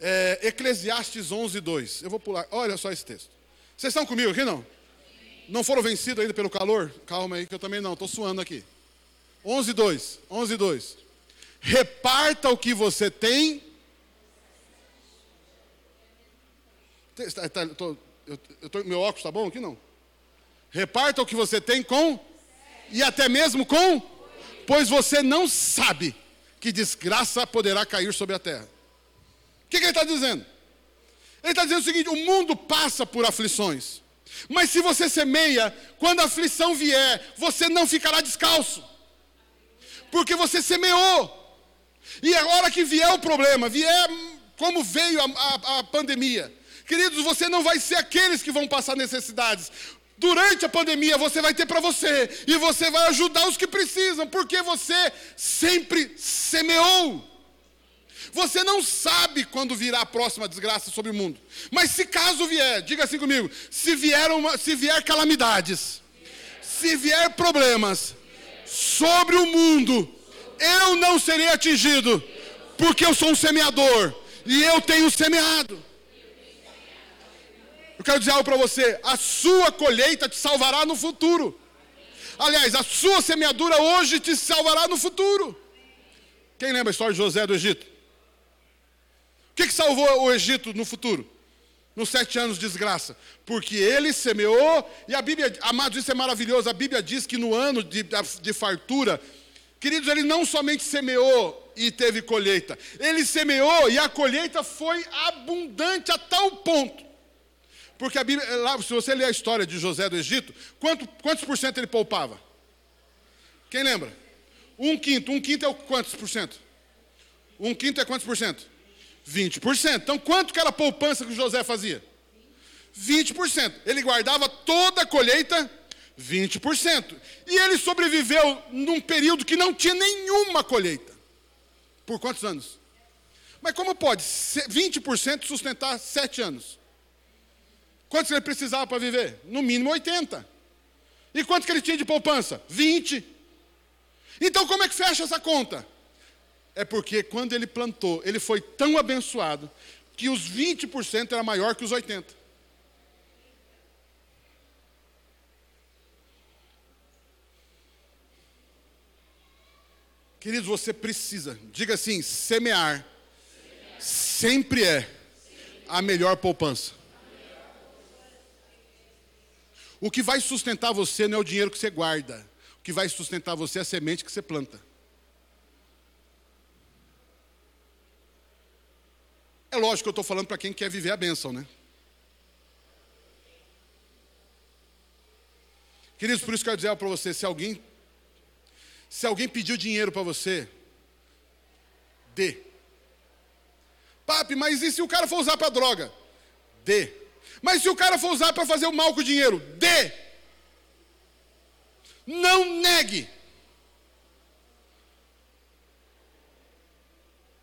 é, Eclesiastes 11, 2. Eu vou pular, olha só esse texto. Vocês estão comigo aqui não? Não foram vencidos ainda pelo calor? Calma aí que eu também não, estou suando aqui. 11, 2. 11, 2. Reparta o que você tem. Tá, tá, eu, eu tô, meu óculos está bom aqui não? Reparta o que você tem com. E até mesmo com. Pois você não sabe que desgraça poderá cair sobre a terra que, que ele está dizendo? Ele está dizendo o seguinte: o mundo passa por aflições. Mas se você semeia, quando a aflição vier, você não ficará descalço. Porque você semeou. E a hora que vier o problema, vier como veio a, a, a pandemia, queridos, você não vai ser aqueles que vão passar necessidades. Durante a pandemia você vai ter para você e você vai ajudar os que precisam, porque você sempre semeou. Você não sabe quando virá a próxima desgraça sobre o mundo. Mas se caso vier, diga assim comigo: se vier, uma, se vier calamidades, se vier problemas sobre o mundo, eu não serei atingido, porque eu sou um semeador e eu tenho semeado. Eu quero dizer algo para você: a sua colheita te salvará no futuro. Aliás, a sua semeadura hoje te salvará no futuro. Quem lembra a história de José do Egito? O que, que salvou o Egito no futuro? Nos sete anos de desgraça. Porque ele semeou, e a Bíblia, amados, isso é maravilhoso. A Bíblia diz que no ano de, de fartura, queridos, ele não somente semeou e teve colheita, ele semeou e a colheita foi abundante a tal ponto. Porque a Bíblia, lá, se você ler a história de José do Egito, quanto, quantos por cento ele poupava? Quem lembra? Um quinto. Um quinto é quantos por cento? Um quinto é quantos por cento? 20%. Então, quanto que era a poupança que José fazia? 20%. Ele guardava toda a colheita, 20%. E ele sobreviveu num período que não tinha nenhuma colheita. Por quantos anos? Mas como pode 20% sustentar 7 anos? Quantos ele precisava para viver? No mínimo 80. E quanto que ele tinha de poupança? 20. Então como é que fecha essa conta? É porque quando ele plantou, ele foi tão abençoado que os 20% era maior que os 80%. Queridos, você precisa, diga assim: semear, sempre é a melhor poupança. O que vai sustentar você não é o dinheiro que você guarda, o que vai sustentar você é a semente que você planta. É lógico que eu estou falando para quem quer viver a bênção, né? Queridos, por isso que eu quero dizer para você: se alguém, se alguém pediu dinheiro para você, dê. Papi, mas e se o cara for usar para droga? Dê. Mas se o cara for usar para fazer o mal com o dinheiro? Dê. Não negue.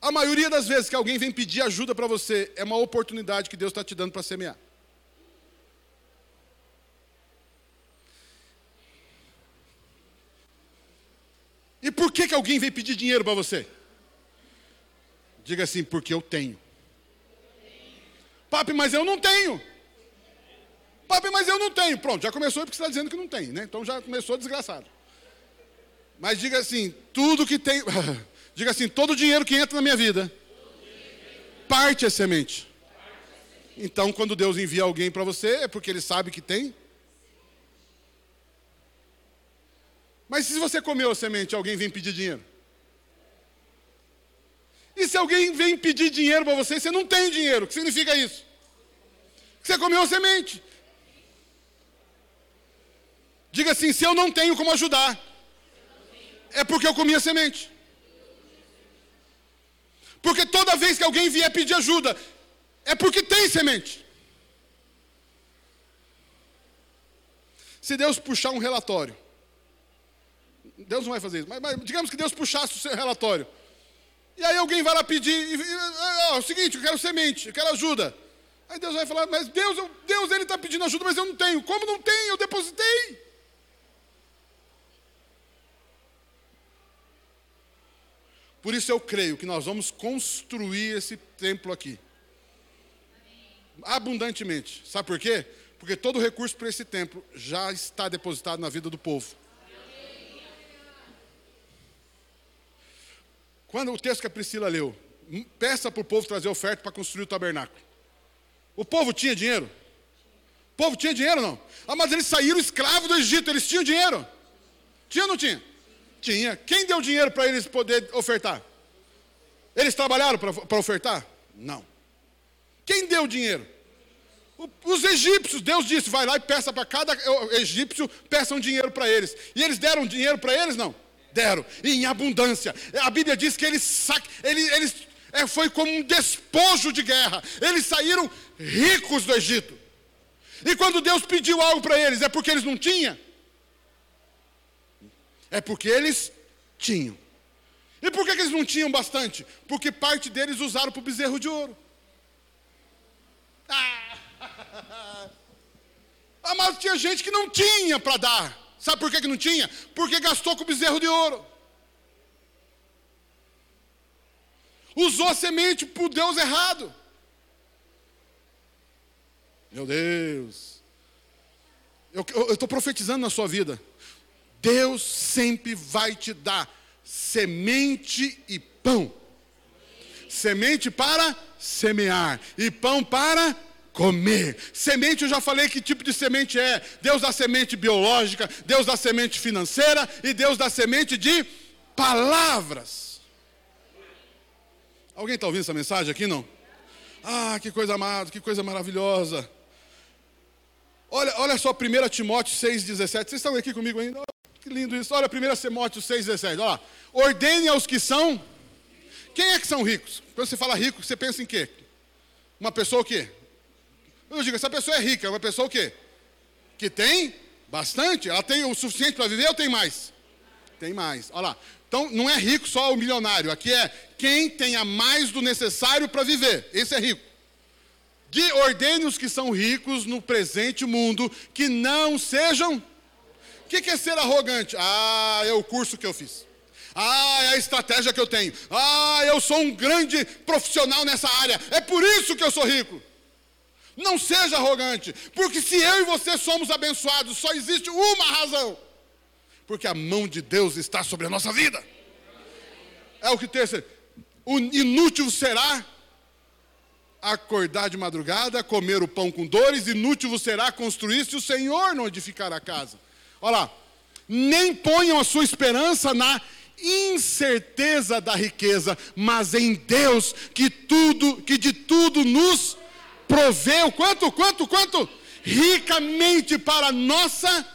A maioria das vezes que alguém vem pedir ajuda para você, é uma oportunidade que Deus está te dando para semear. E por que, que alguém vem pedir dinheiro para você? Diga assim, porque eu tenho. Papi, mas eu não tenho. Papi, mas eu não tenho. Pronto, já começou porque você está dizendo que não tem, né? Então já começou desgraçado. Mas diga assim, tudo que tem. Diga assim: todo o dinheiro que entra na minha vida, parte é semente. Então, quando Deus envia alguém para você, é porque Ele sabe que tem. Mas se você comeu a semente, alguém vem pedir dinheiro? E se alguém vem pedir dinheiro para você, você não tem dinheiro, o que significa isso? Que você comeu a semente. Diga assim: se eu não tenho como ajudar, é porque eu comi a semente. Porque toda vez que alguém vier pedir ajuda, é porque tem semente. Se Deus puxar um relatório, Deus não vai fazer isso, mas, mas digamos que Deus puxasse o seu relatório. E aí alguém vai lá pedir, e, é o seguinte, eu quero semente, eu quero ajuda. Aí Deus vai falar, mas Deus, eu, Deus ele está pedindo ajuda, mas eu não tenho. Como não tenho? Eu depositei. Por isso eu creio que nós vamos construir esse templo aqui. Abundantemente. Sabe por quê? Porque todo o recurso para esse templo já está depositado na vida do povo. Quando o texto que a Priscila leu, peça para o povo trazer oferta para construir o tabernáculo. O povo tinha dinheiro? O povo tinha dinheiro não? Ah, mas eles saíram escravos do Egito, eles tinham dinheiro? Tinha ou não tinha? Tinha. Quem deu dinheiro para eles poder ofertar? Eles trabalharam para ofertar? Não. Quem deu dinheiro? Os egípcios, Deus disse, vai lá e peça para cada egípcio, peçam dinheiro para eles. E eles deram dinheiro para eles? Não. Deram, e em abundância. A Bíblia diz que eles, eles, eles é, foi como um despojo de guerra. Eles saíram ricos do Egito. E quando Deus pediu algo para eles, é porque eles não tinham? É porque eles tinham. E por que, que eles não tinham bastante? Porque parte deles usaram para o bezerro de ouro. Ah! ah, mas tinha gente que não tinha para dar. Sabe por que, que não tinha? Porque gastou com o bezerro de ouro. Usou a semente para o Deus errado. Meu Deus. Eu estou profetizando na sua vida. Deus sempre vai te dar semente e pão. Semente para semear e pão para comer. Semente, eu já falei que tipo de semente é. Deus dá semente biológica, Deus dá semente financeira e Deus dá semente de palavras. Alguém está ouvindo essa mensagem aqui, não? Ah, que coisa amada, que coisa maravilhosa. Olha, olha só 1 Timóteo 6,17. Vocês estão aqui comigo ainda? Que lindo isso. Olha 1 Timóteo 6,17. Olha lá. Ordene aos que são. Quem é que são ricos? Quando você fala rico, você pensa em quê? Uma pessoa o quê? Eu digo, essa pessoa é rica, uma pessoa o quê? Que tem bastante? Ela tem o suficiente para viver ou tem mais? Tem mais. Olha lá. Então, não é rico só o milionário. Aqui é quem tenha mais do necessário para viver. Esse é rico. De ordene os que são ricos no presente mundo, que não sejam. O que é ser arrogante? Ah, é o curso que eu fiz. Ah, é a estratégia que eu tenho. Ah, eu sou um grande profissional nessa área. É por isso que eu sou rico. Não seja arrogante, porque se eu e você somos abençoados, só existe uma razão: porque a mão de Deus está sobre a nossa vida. É o que terceiro. Inútil será acordar de madrugada, comer o pão com dores, inútil será construir se o Senhor não edificar a casa. Olha lá, nem ponham a sua esperança na incerteza da riqueza, mas em Deus que tudo, que de tudo nos proveu, quanto, quanto, quanto? Ricamente para nossa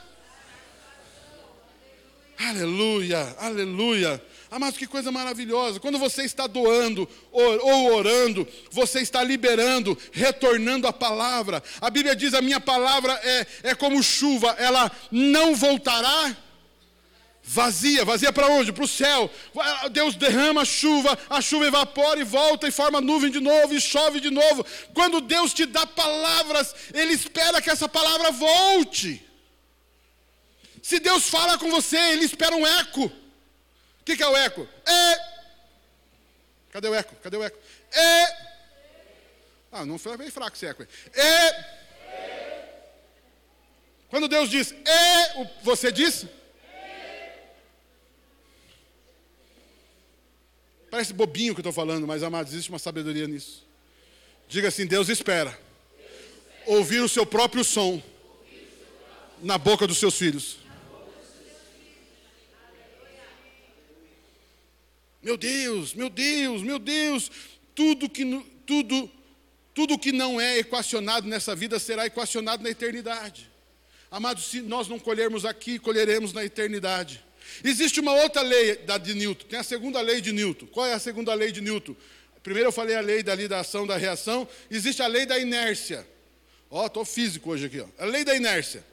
Aleluia, aleluia. Amados, que coisa maravilhosa. Quando você está doando ou orando, você está liberando, retornando a palavra. A Bíblia diz: a minha palavra é, é como chuva, ela não voltará vazia. Vazia para onde? Para o céu. Deus derrama a chuva, a chuva evapora e volta e forma nuvem de novo e chove de novo. Quando Deus te dá palavras, Ele espera que essa palavra volte. Se Deus fala com você, Ele espera um eco que, que é o eco? É. Cadê o eco? Cadê o eco? É. Ah, não foi bem fraco esse eco. É. Quando Deus diz é, você diz? Parece bobinho que eu estou falando, mas amados, existe uma sabedoria nisso. Diga assim: Deus espera ouvir o seu próprio som na boca dos seus filhos. Meu Deus, meu Deus, meu Deus, tudo que, tudo, tudo que não é equacionado nessa vida será equacionado na eternidade. Amados, se nós não colhermos aqui, colheremos na eternidade. Existe uma outra lei da de Newton, tem a segunda lei de Newton. Qual é a segunda lei de Newton? Primeiro eu falei a lei da da ação, da reação, existe a lei da inércia. Ó, oh, estou físico hoje aqui, ó. A lei da inércia.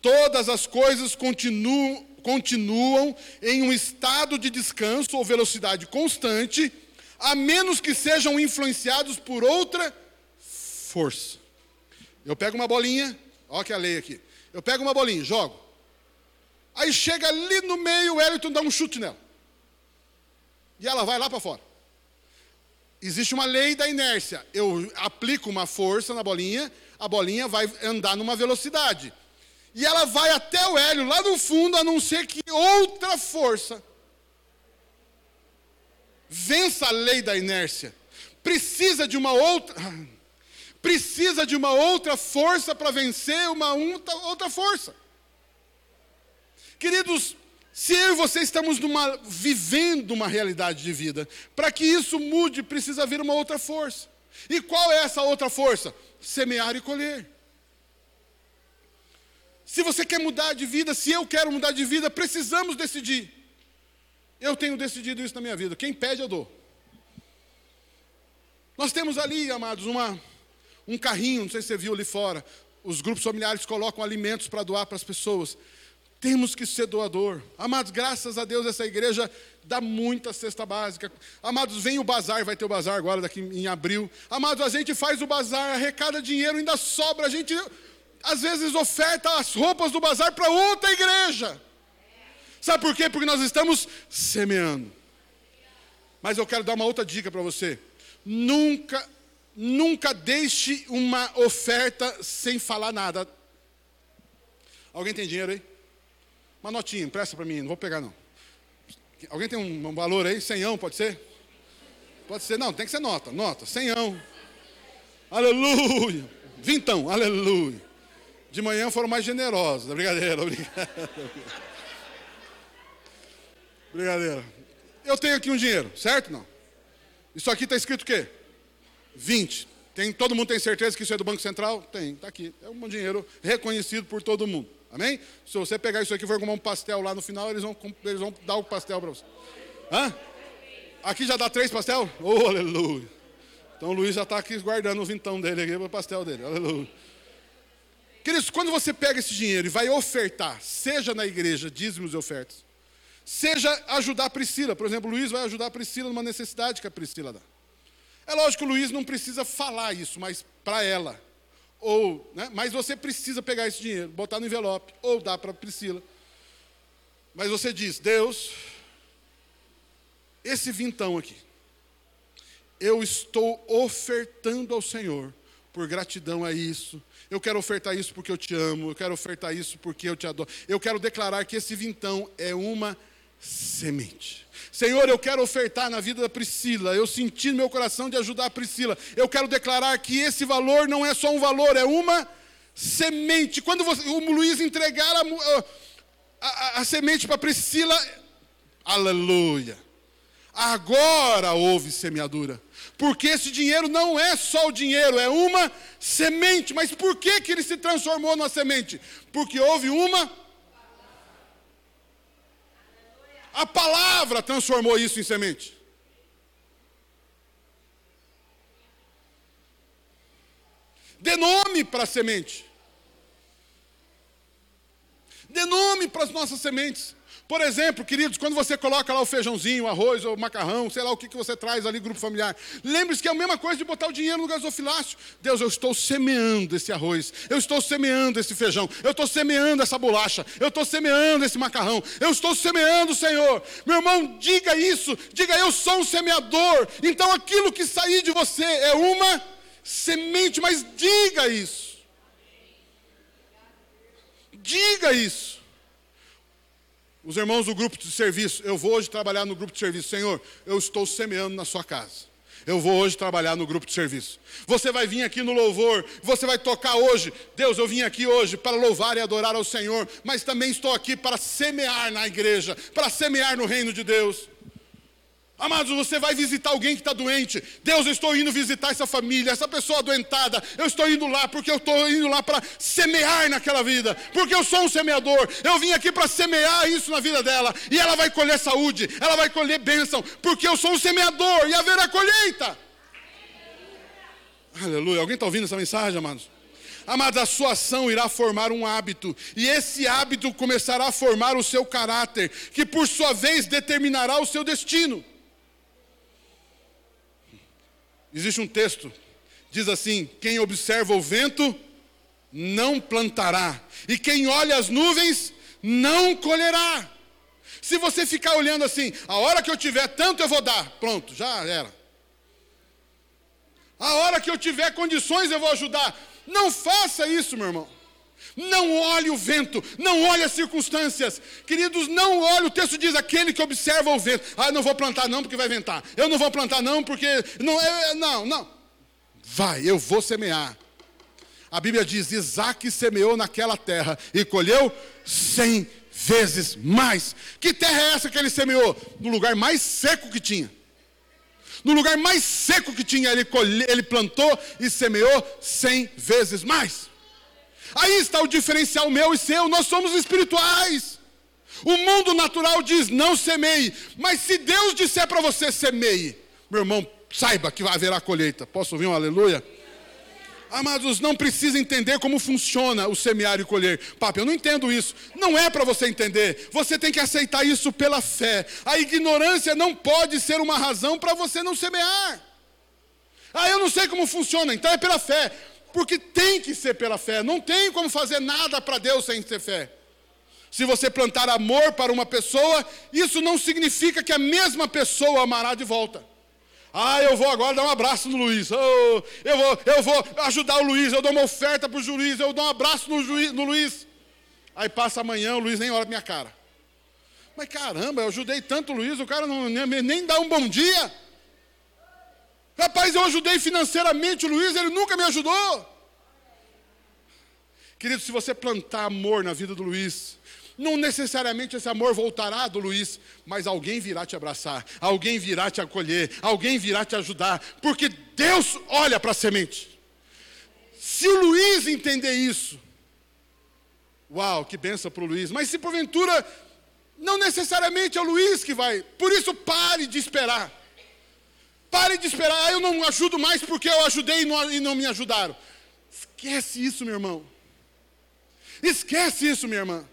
Todas as coisas continuam, continuam em um estado de descanso ou velocidade constante, a menos que sejam influenciados por outra força. Eu pego uma bolinha, olha que a lei aqui. Eu pego uma bolinha, jogo. Aí chega ali no meio, o Wellington dá um chute nela. E ela vai lá para fora. Existe uma lei da inércia. Eu aplico uma força na bolinha, a bolinha vai andar numa velocidade. E ela vai até o Hélio, lá no fundo, a não ser que outra força vença a lei da inércia. Precisa de uma outra. Precisa de uma outra força para vencer uma outra força. Queridos, se eu e você estamos numa, vivendo uma realidade de vida, para que isso mude, precisa haver uma outra força. E qual é essa outra força? Semear e colher. Se você quer mudar de vida, se eu quero mudar de vida, precisamos decidir. Eu tenho decidido isso na minha vida. Quem pede, eu dou. Nós temos ali, amados, uma, um carrinho, não sei se você viu ali fora. Os grupos familiares colocam alimentos para doar para as pessoas. Temos que ser doador. Amados, graças a Deus essa igreja dá muita cesta básica. Amados, vem o bazar, vai ter o bazar agora daqui em abril. Amados, a gente faz o bazar, arrecada dinheiro, ainda sobra. A gente às vezes oferta as roupas do bazar para outra igreja. Sabe por quê? Porque nós estamos semeando. Mas eu quero dar uma outra dica para você. Nunca, nunca deixe uma oferta sem falar nada. Alguém tem dinheiro aí? Uma notinha, empresta para mim, não vou pegar não. Alguém tem um, um valor aí? Senhão, pode ser? Pode ser, não, tem que ser nota, nota, senhão. Aleluia. Vintão, aleluia. De manhã foram mais generosos. Brincadeira, obrigado. Brincadeira. Eu tenho aqui um dinheiro, certo? Não. Isso aqui está escrito o quê? 20. Tem, todo mundo tem certeza que isso é do Banco Central? Tem, está aqui. É um dinheiro reconhecido por todo mundo. Amém? Se você pegar isso aqui e for comer um pastel lá no final, eles vão, eles vão dar o pastel para você. Hã? Aqui já dá três pastel? Oh, aleluia. Então o Luiz já está aqui guardando o vintão dele aqui para o pastel dele. Aleluia. Queridos, quando você pega esse dinheiro e vai ofertar, seja na igreja, dízimos e ofertas, seja ajudar a Priscila. Por exemplo, o Luiz vai ajudar a Priscila numa necessidade que a Priscila dá. É lógico que o Luiz não precisa falar isso, mas para ela. Ou, né, mas você precisa pegar esse dinheiro, botar no envelope, ou dar para a Priscila. Mas você diz, Deus, esse vintão aqui, eu estou ofertando ao Senhor por gratidão a isso. Eu quero ofertar isso porque eu te amo, eu quero ofertar isso porque eu te adoro. Eu quero declarar que esse vintão é uma semente. Senhor, eu quero ofertar na vida da Priscila. Eu senti no meu coração de ajudar a Priscila. Eu quero declarar que esse valor não é só um valor, é uma semente. Quando você, o Luiz entregar a, a, a semente para Priscila, aleluia. Agora houve semeadura. Porque esse dinheiro não é só o dinheiro, é uma semente. Mas por que, que ele se transformou numa semente? Porque houve uma. A palavra transformou isso em semente. Dê nome para a semente. Dê nome para as nossas sementes. Por exemplo, queridos, quando você coloca lá o feijãozinho, o arroz ou o macarrão, sei lá o que, que você traz ali, grupo familiar, lembre-se que é a mesma coisa de botar o dinheiro no gasofilácio. Deus, eu estou semeando esse arroz, eu estou semeando esse feijão, eu estou semeando essa bolacha, eu estou semeando esse macarrão, eu estou semeando, Senhor. Meu irmão, diga isso, diga eu sou um semeador. Então aquilo que sair de você é uma semente, mas diga isso. Diga isso. Os irmãos do grupo de serviço, eu vou hoje trabalhar no grupo de serviço. Senhor, eu estou semeando na sua casa. Eu vou hoje trabalhar no grupo de serviço. Você vai vir aqui no louvor, você vai tocar hoje. Deus, eu vim aqui hoje para louvar e adorar ao Senhor, mas também estou aqui para semear na igreja, para semear no reino de Deus. Amados, você vai visitar alguém que está doente. Deus, eu estou indo visitar essa família, essa pessoa adoentada. Eu estou indo lá porque eu estou indo lá para semear naquela vida. Porque eu sou um semeador. Eu vim aqui para semear isso na vida dela. E ela vai colher saúde, ela vai colher bênção. Porque eu sou um semeador e haverá colheita. Aleluia. Alguém está ouvindo essa mensagem, amados? Amados, a sua ação irá formar um hábito, e esse hábito começará a formar o seu caráter, que por sua vez determinará o seu destino. Existe um texto, diz assim: quem observa o vento não plantará, e quem olha as nuvens não colherá. Se você ficar olhando assim, a hora que eu tiver tanto eu vou dar, pronto, já era. A hora que eu tiver condições eu vou ajudar. Não faça isso, meu irmão. Não olhe o vento, não olhe as circunstâncias. Queridos, não olhe, o texto diz aquele que observa o vento. Ah, não vou plantar não porque vai ventar. Eu não vou plantar não porque não é, não, não. Vai, eu vou semear. A Bíblia diz: Isaac semeou naquela terra e colheu cem vezes mais. Que terra é essa que ele semeou? No lugar mais seco que tinha. No lugar mais seco que tinha, ele, colhe, ele plantou e semeou cem vezes mais. Aí está o diferencial meu e seu, nós somos espirituais. O mundo natural diz não semeie, mas se Deus disser para você semeie, meu irmão, saiba que haverá colheita. Posso ouvir um aleluia? Amados, não precisa entender como funciona o semear e colher. Papo, eu não entendo isso. Não é para você entender. Você tem que aceitar isso pela fé. A ignorância não pode ser uma razão para você não semear. Ah, eu não sei como funciona, então é pela fé. Porque tem que ser pela fé. Não tem como fazer nada para Deus sem ter fé. Se você plantar amor para uma pessoa, isso não significa que a mesma pessoa amará de volta. Ah, eu vou agora dar um abraço no Luiz. Oh, eu, vou, eu vou ajudar o Luiz. Eu dou uma oferta para o Luiz. Eu dou um abraço no, no Luiz. Aí passa amanhã, o Luiz nem olha minha cara. Mas caramba, eu ajudei tanto o Luiz, o cara não, nem, nem dá um bom dia. Rapaz, eu ajudei financeiramente o Luiz, ele nunca me ajudou. Querido, se você plantar amor na vida do Luiz, não necessariamente esse amor voltará do Luiz, mas alguém virá te abraçar, alguém virá te acolher, alguém virá te ajudar, porque Deus olha para a semente. Se o Luiz entender isso, uau, que benção para o Luiz, mas se porventura, não necessariamente é o Luiz que vai, por isso pare de esperar. Pare de esperar, ah, eu não ajudo mais porque eu ajudei e não, e não me ajudaram. Esquece isso, meu irmão. Esquece isso, minha irmã.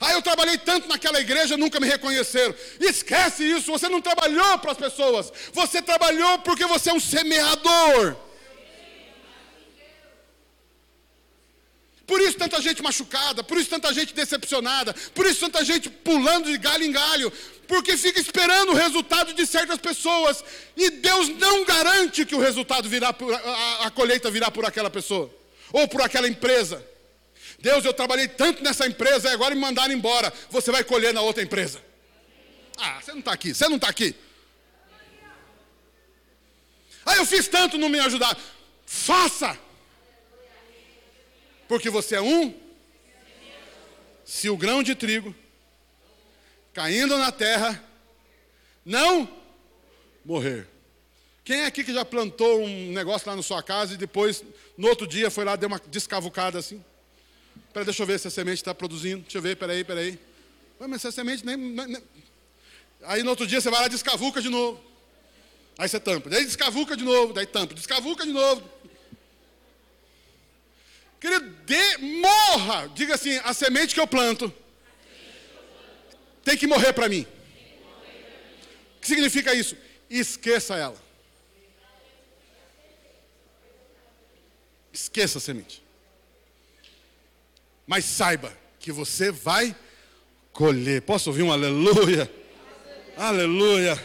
Ah, eu trabalhei tanto naquela igreja, nunca me reconheceram. Esquece isso, você não trabalhou para as pessoas. Você trabalhou porque você é um semeador. Por isso tanta gente machucada, por isso tanta gente decepcionada, por isso tanta gente pulando de galho em galho, porque fica esperando o resultado de certas pessoas e Deus não garante que o resultado virá por, a, a colheita virá por aquela pessoa ou por aquela empresa. Deus, eu trabalhei tanto nessa empresa e agora me mandaram embora. Você vai colher na outra empresa. Ah, você não está aqui, você não está aqui. Ah, eu fiz tanto, não me ajudar. Faça! Porque você é um. Se o grão de trigo caindo na terra não morrer. Quem é aqui que já plantou um negócio lá na sua casa e depois, no outro dia, foi lá, deu uma descavucada assim? Peraí, deixa eu ver se a semente está produzindo. Deixa eu ver, peraí, peraí. Ué, mas essa semente nem, nem, Aí no outro dia você vai lá e descavuca de novo. Aí você tampa. Daí descavuca de novo, daí tampa. Descavuca de novo. Querido, dê, morra. Diga assim, a semente que eu planto tem que morrer para mim. O que significa isso? Esqueça ela. Esqueça a semente. Mas saiba que você vai colher. Posso ouvir um aleluia? Aleluia.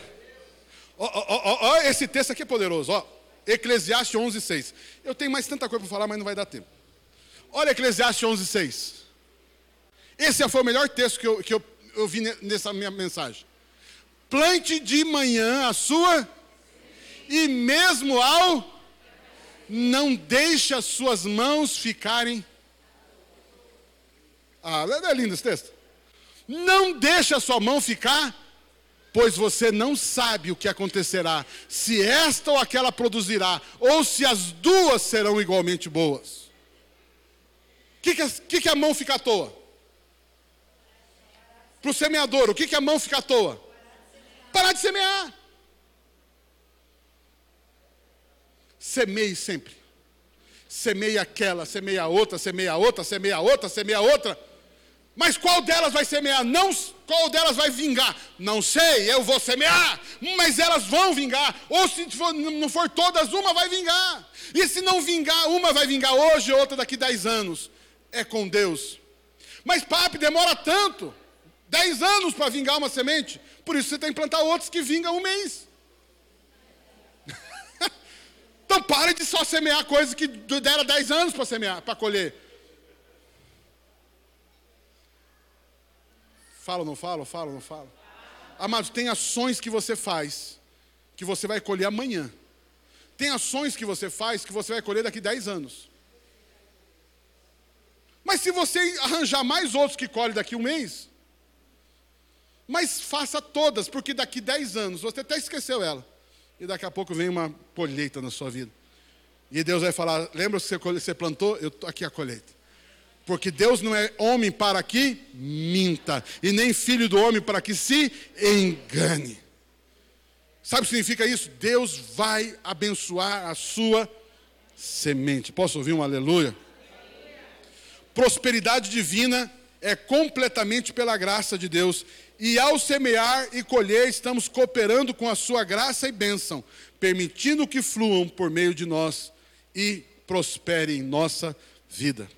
Ó, esse texto aqui é poderoso. Ó. Eclesiastes 11, 6. Eu tenho mais tanta coisa para falar, mas não vai dar tempo. Olha Eclesiastes 11, 6. Esse foi o melhor texto que eu, que eu, eu vi nessa minha mensagem. Plante de manhã a sua, e mesmo ao, não deixe as suas mãos ficarem ah, é lindo esse texto. Não deixe a sua mão ficar, pois você não sabe o que acontecerá, se esta ou aquela produzirá, ou se as duas serão igualmente boas. O que, que, que, a mão fica à toa? Para o semeador, o que, que a mão fica à toa? Parar de semear. Semeie sempre. Semeia aquela, semeia outra, semeia outra, semeia outra, semeia outra. Mas qual delas vai semear? Não, qual delas vai vingar? Não sei, eu vou semear, mas elas vão vingar. Ou se for, não for todas, uma vai vingar. E se não vingar, uma vai vingar hoje, outra daqui dez anos. É com Deus. Mas papi, demora tanto. Dez anos para vingar uma semente. Por isso você tem que plantar outros que vingam um mês. então pare de só semear coisas que deram dez anos para semear, para colher. Fala ou não? Fala ou não fala? Amados, tem ações que você faz que você vai colher amanhã. Tem ações que você faz que você vai colher daqui 10 anos. Mas se você arranjar mais outros que colhe daqui um mês, mas faça todas, porque daqui 10 anos você até esqueceu ela. E daqui a pouco vem uma colheita na sua vida. E Deus vai falar: lembra que você plantou? Eu estou aqui a colheita. Porque Deus não é homem para que minta, e nem filho do homem para que se engane. Sabe o que significa isso? Deus vai abençoar a sua semente. Posso ouvir um aleluia? Prosperidade divina é completamente pela graça de Deus. E ao semear e colher, estamos cooperando com a sua graça e bênção, permitindo que fluam por meio de nós e prosperem em nossa vida.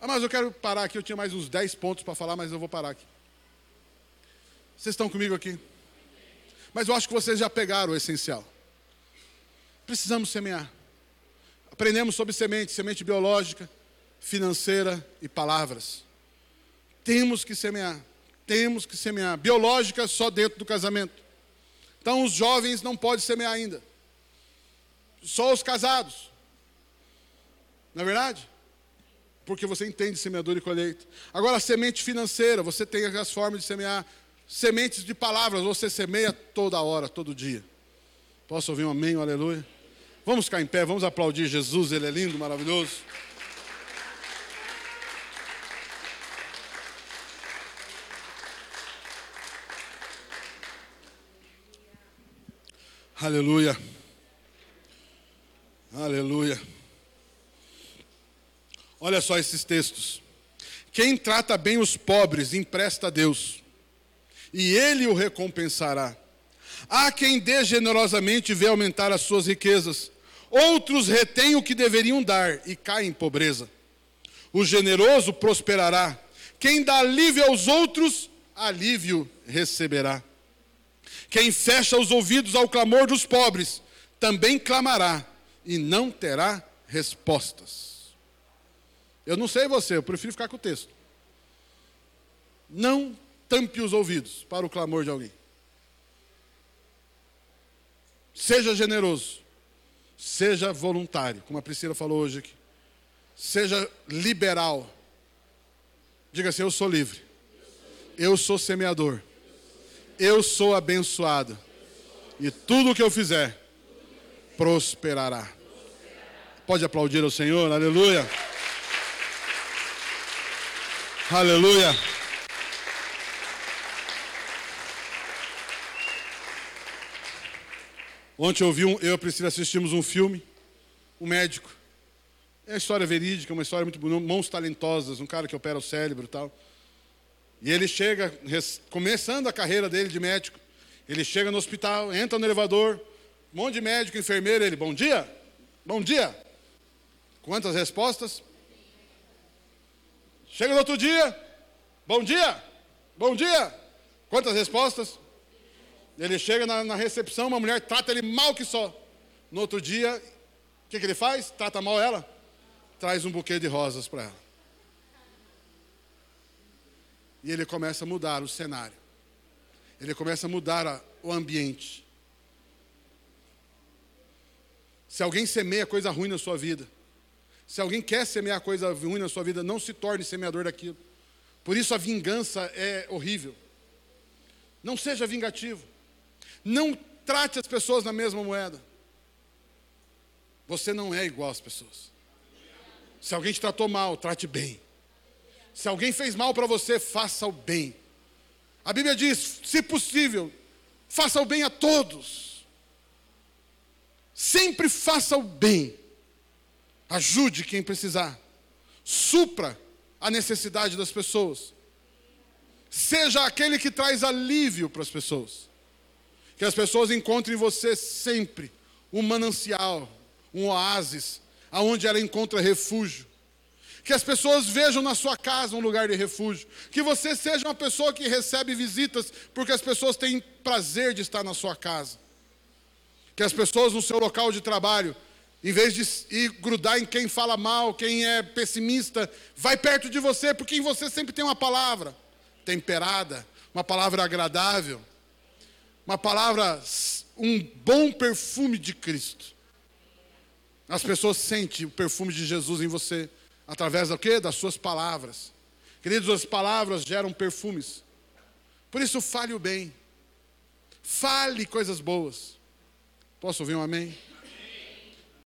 Ah, mas eu quero parar aqui, eu tinha mais uns 10 pontos para falar, mas eu vou parar aqui. Vocês estão comigo aqui? Mas eu acho que vocês já pegaram o essencial. Precisamos semear. Aprendemos sobre semente, semente biológica, financeira e palavras. Temos que semear. Temos que semear. Biológica só dentro do casamento. Então os jovens não podem semear ainda. Só os casados. Não é verdade? Porque você entende semeadura e colheita. Agora, semente financeira, você tem as formas de semear. Sementes de palavras, você semeia toda hora, todo dia. Posso ouvir um amém, um aleluia? Vamos ficar em pé, vamos aplaudir Jesus, ele é lindo, maravilhoso. Aleluia. Aleluia. Olha só esses textos. Quem trata bem os pobres empresta a Deus, e Ele o recompensará. Há quem dê generosamente vê aumentar as suas riquezas. Outros retêm o que deveriam dar e caem em pobreza. O generoso prosperará. Quem dá alívio aos outros, alívio receberá. Quem fecha os ouvidos ao clamor dos pobres, também clamará e não terá respostas. Eu não sei você, eu prefiro ficar com o texto. Não tampe os ouvidos para o clamor de alguém. Seja generoso, seja voluntário, como a Priscila falou hoje aqui. Seja liberal. Diga assim: Eu sou livre. Eu sou semeador eu sou abençoado. E tudo o que eu fizer prosperará. Pode aplaudir ao Senhor, aleluia. Aleluia. Ontem eu vi um, eu e a Priscila assistimos um filme, um médico. É uma história verídica, uma história muito bonita, mãos talentosas, um cara que opera o cérebro e tal. E ele chega, começando a carreira dele de médico, ele chega no hospital, entra no elevador, um monte de médico, enfermeiro, ele, bom dia, bom dia. Quantas respostas? Chega no outro dia, bom dia, bom dia. Quantas respostas? Ele chega na, na recepção, uma mulher trata ele mal que só. No outro dia, o que, que ele faz? Trata mal ela? Traz um buquê de rosas para ela. E ele começa a mudar o cenário. Ele começa a mudar a, o ambiente. Se alguém semeia coisa ruim na sua vida, se alguém quer semear coisa ruim na sua vida, não se torne semeador daquilo. Por isso a vingança é horrível. Não seja vingativo. Não trate as pessoas na mesma moeda. Você não é igual às pessoas. Se alguém te tratou mal, trate bem. Se alguém fez mal para você, faça o bem. A Bíblia diz: se possível, faça o bem a todos. Sempre faça o bem. Ajude quem precisar. Supra a necessidade das pessoas. Seja aquele que traz alívio para as pessoas. Que as pessoas encontrem em você sempre um manancial, um oásis, aonde ela encontra refúgio que as pessoas vejam na sua casa um lugar de refúgio, que você seja uma pessoa que recebe visitas, porque as pessoas têm prazer de estar na sua casa, que as pessoas no seu local de trabalho, em vez de ir grudar em quem fala mal, quem é pessimista, vai perto de você, porque em você sempre tem uma palavra temperada, uma palavra agradável, uma palavra, um bom perfume de Cristo. As pessoas sentem o perfume de Jesus em você. Através do quê? Das suas palavras. Queridos, as palavras geram perfumes. Por isso, fale o bem. Fale coisas boas. Posso ouvir um amém?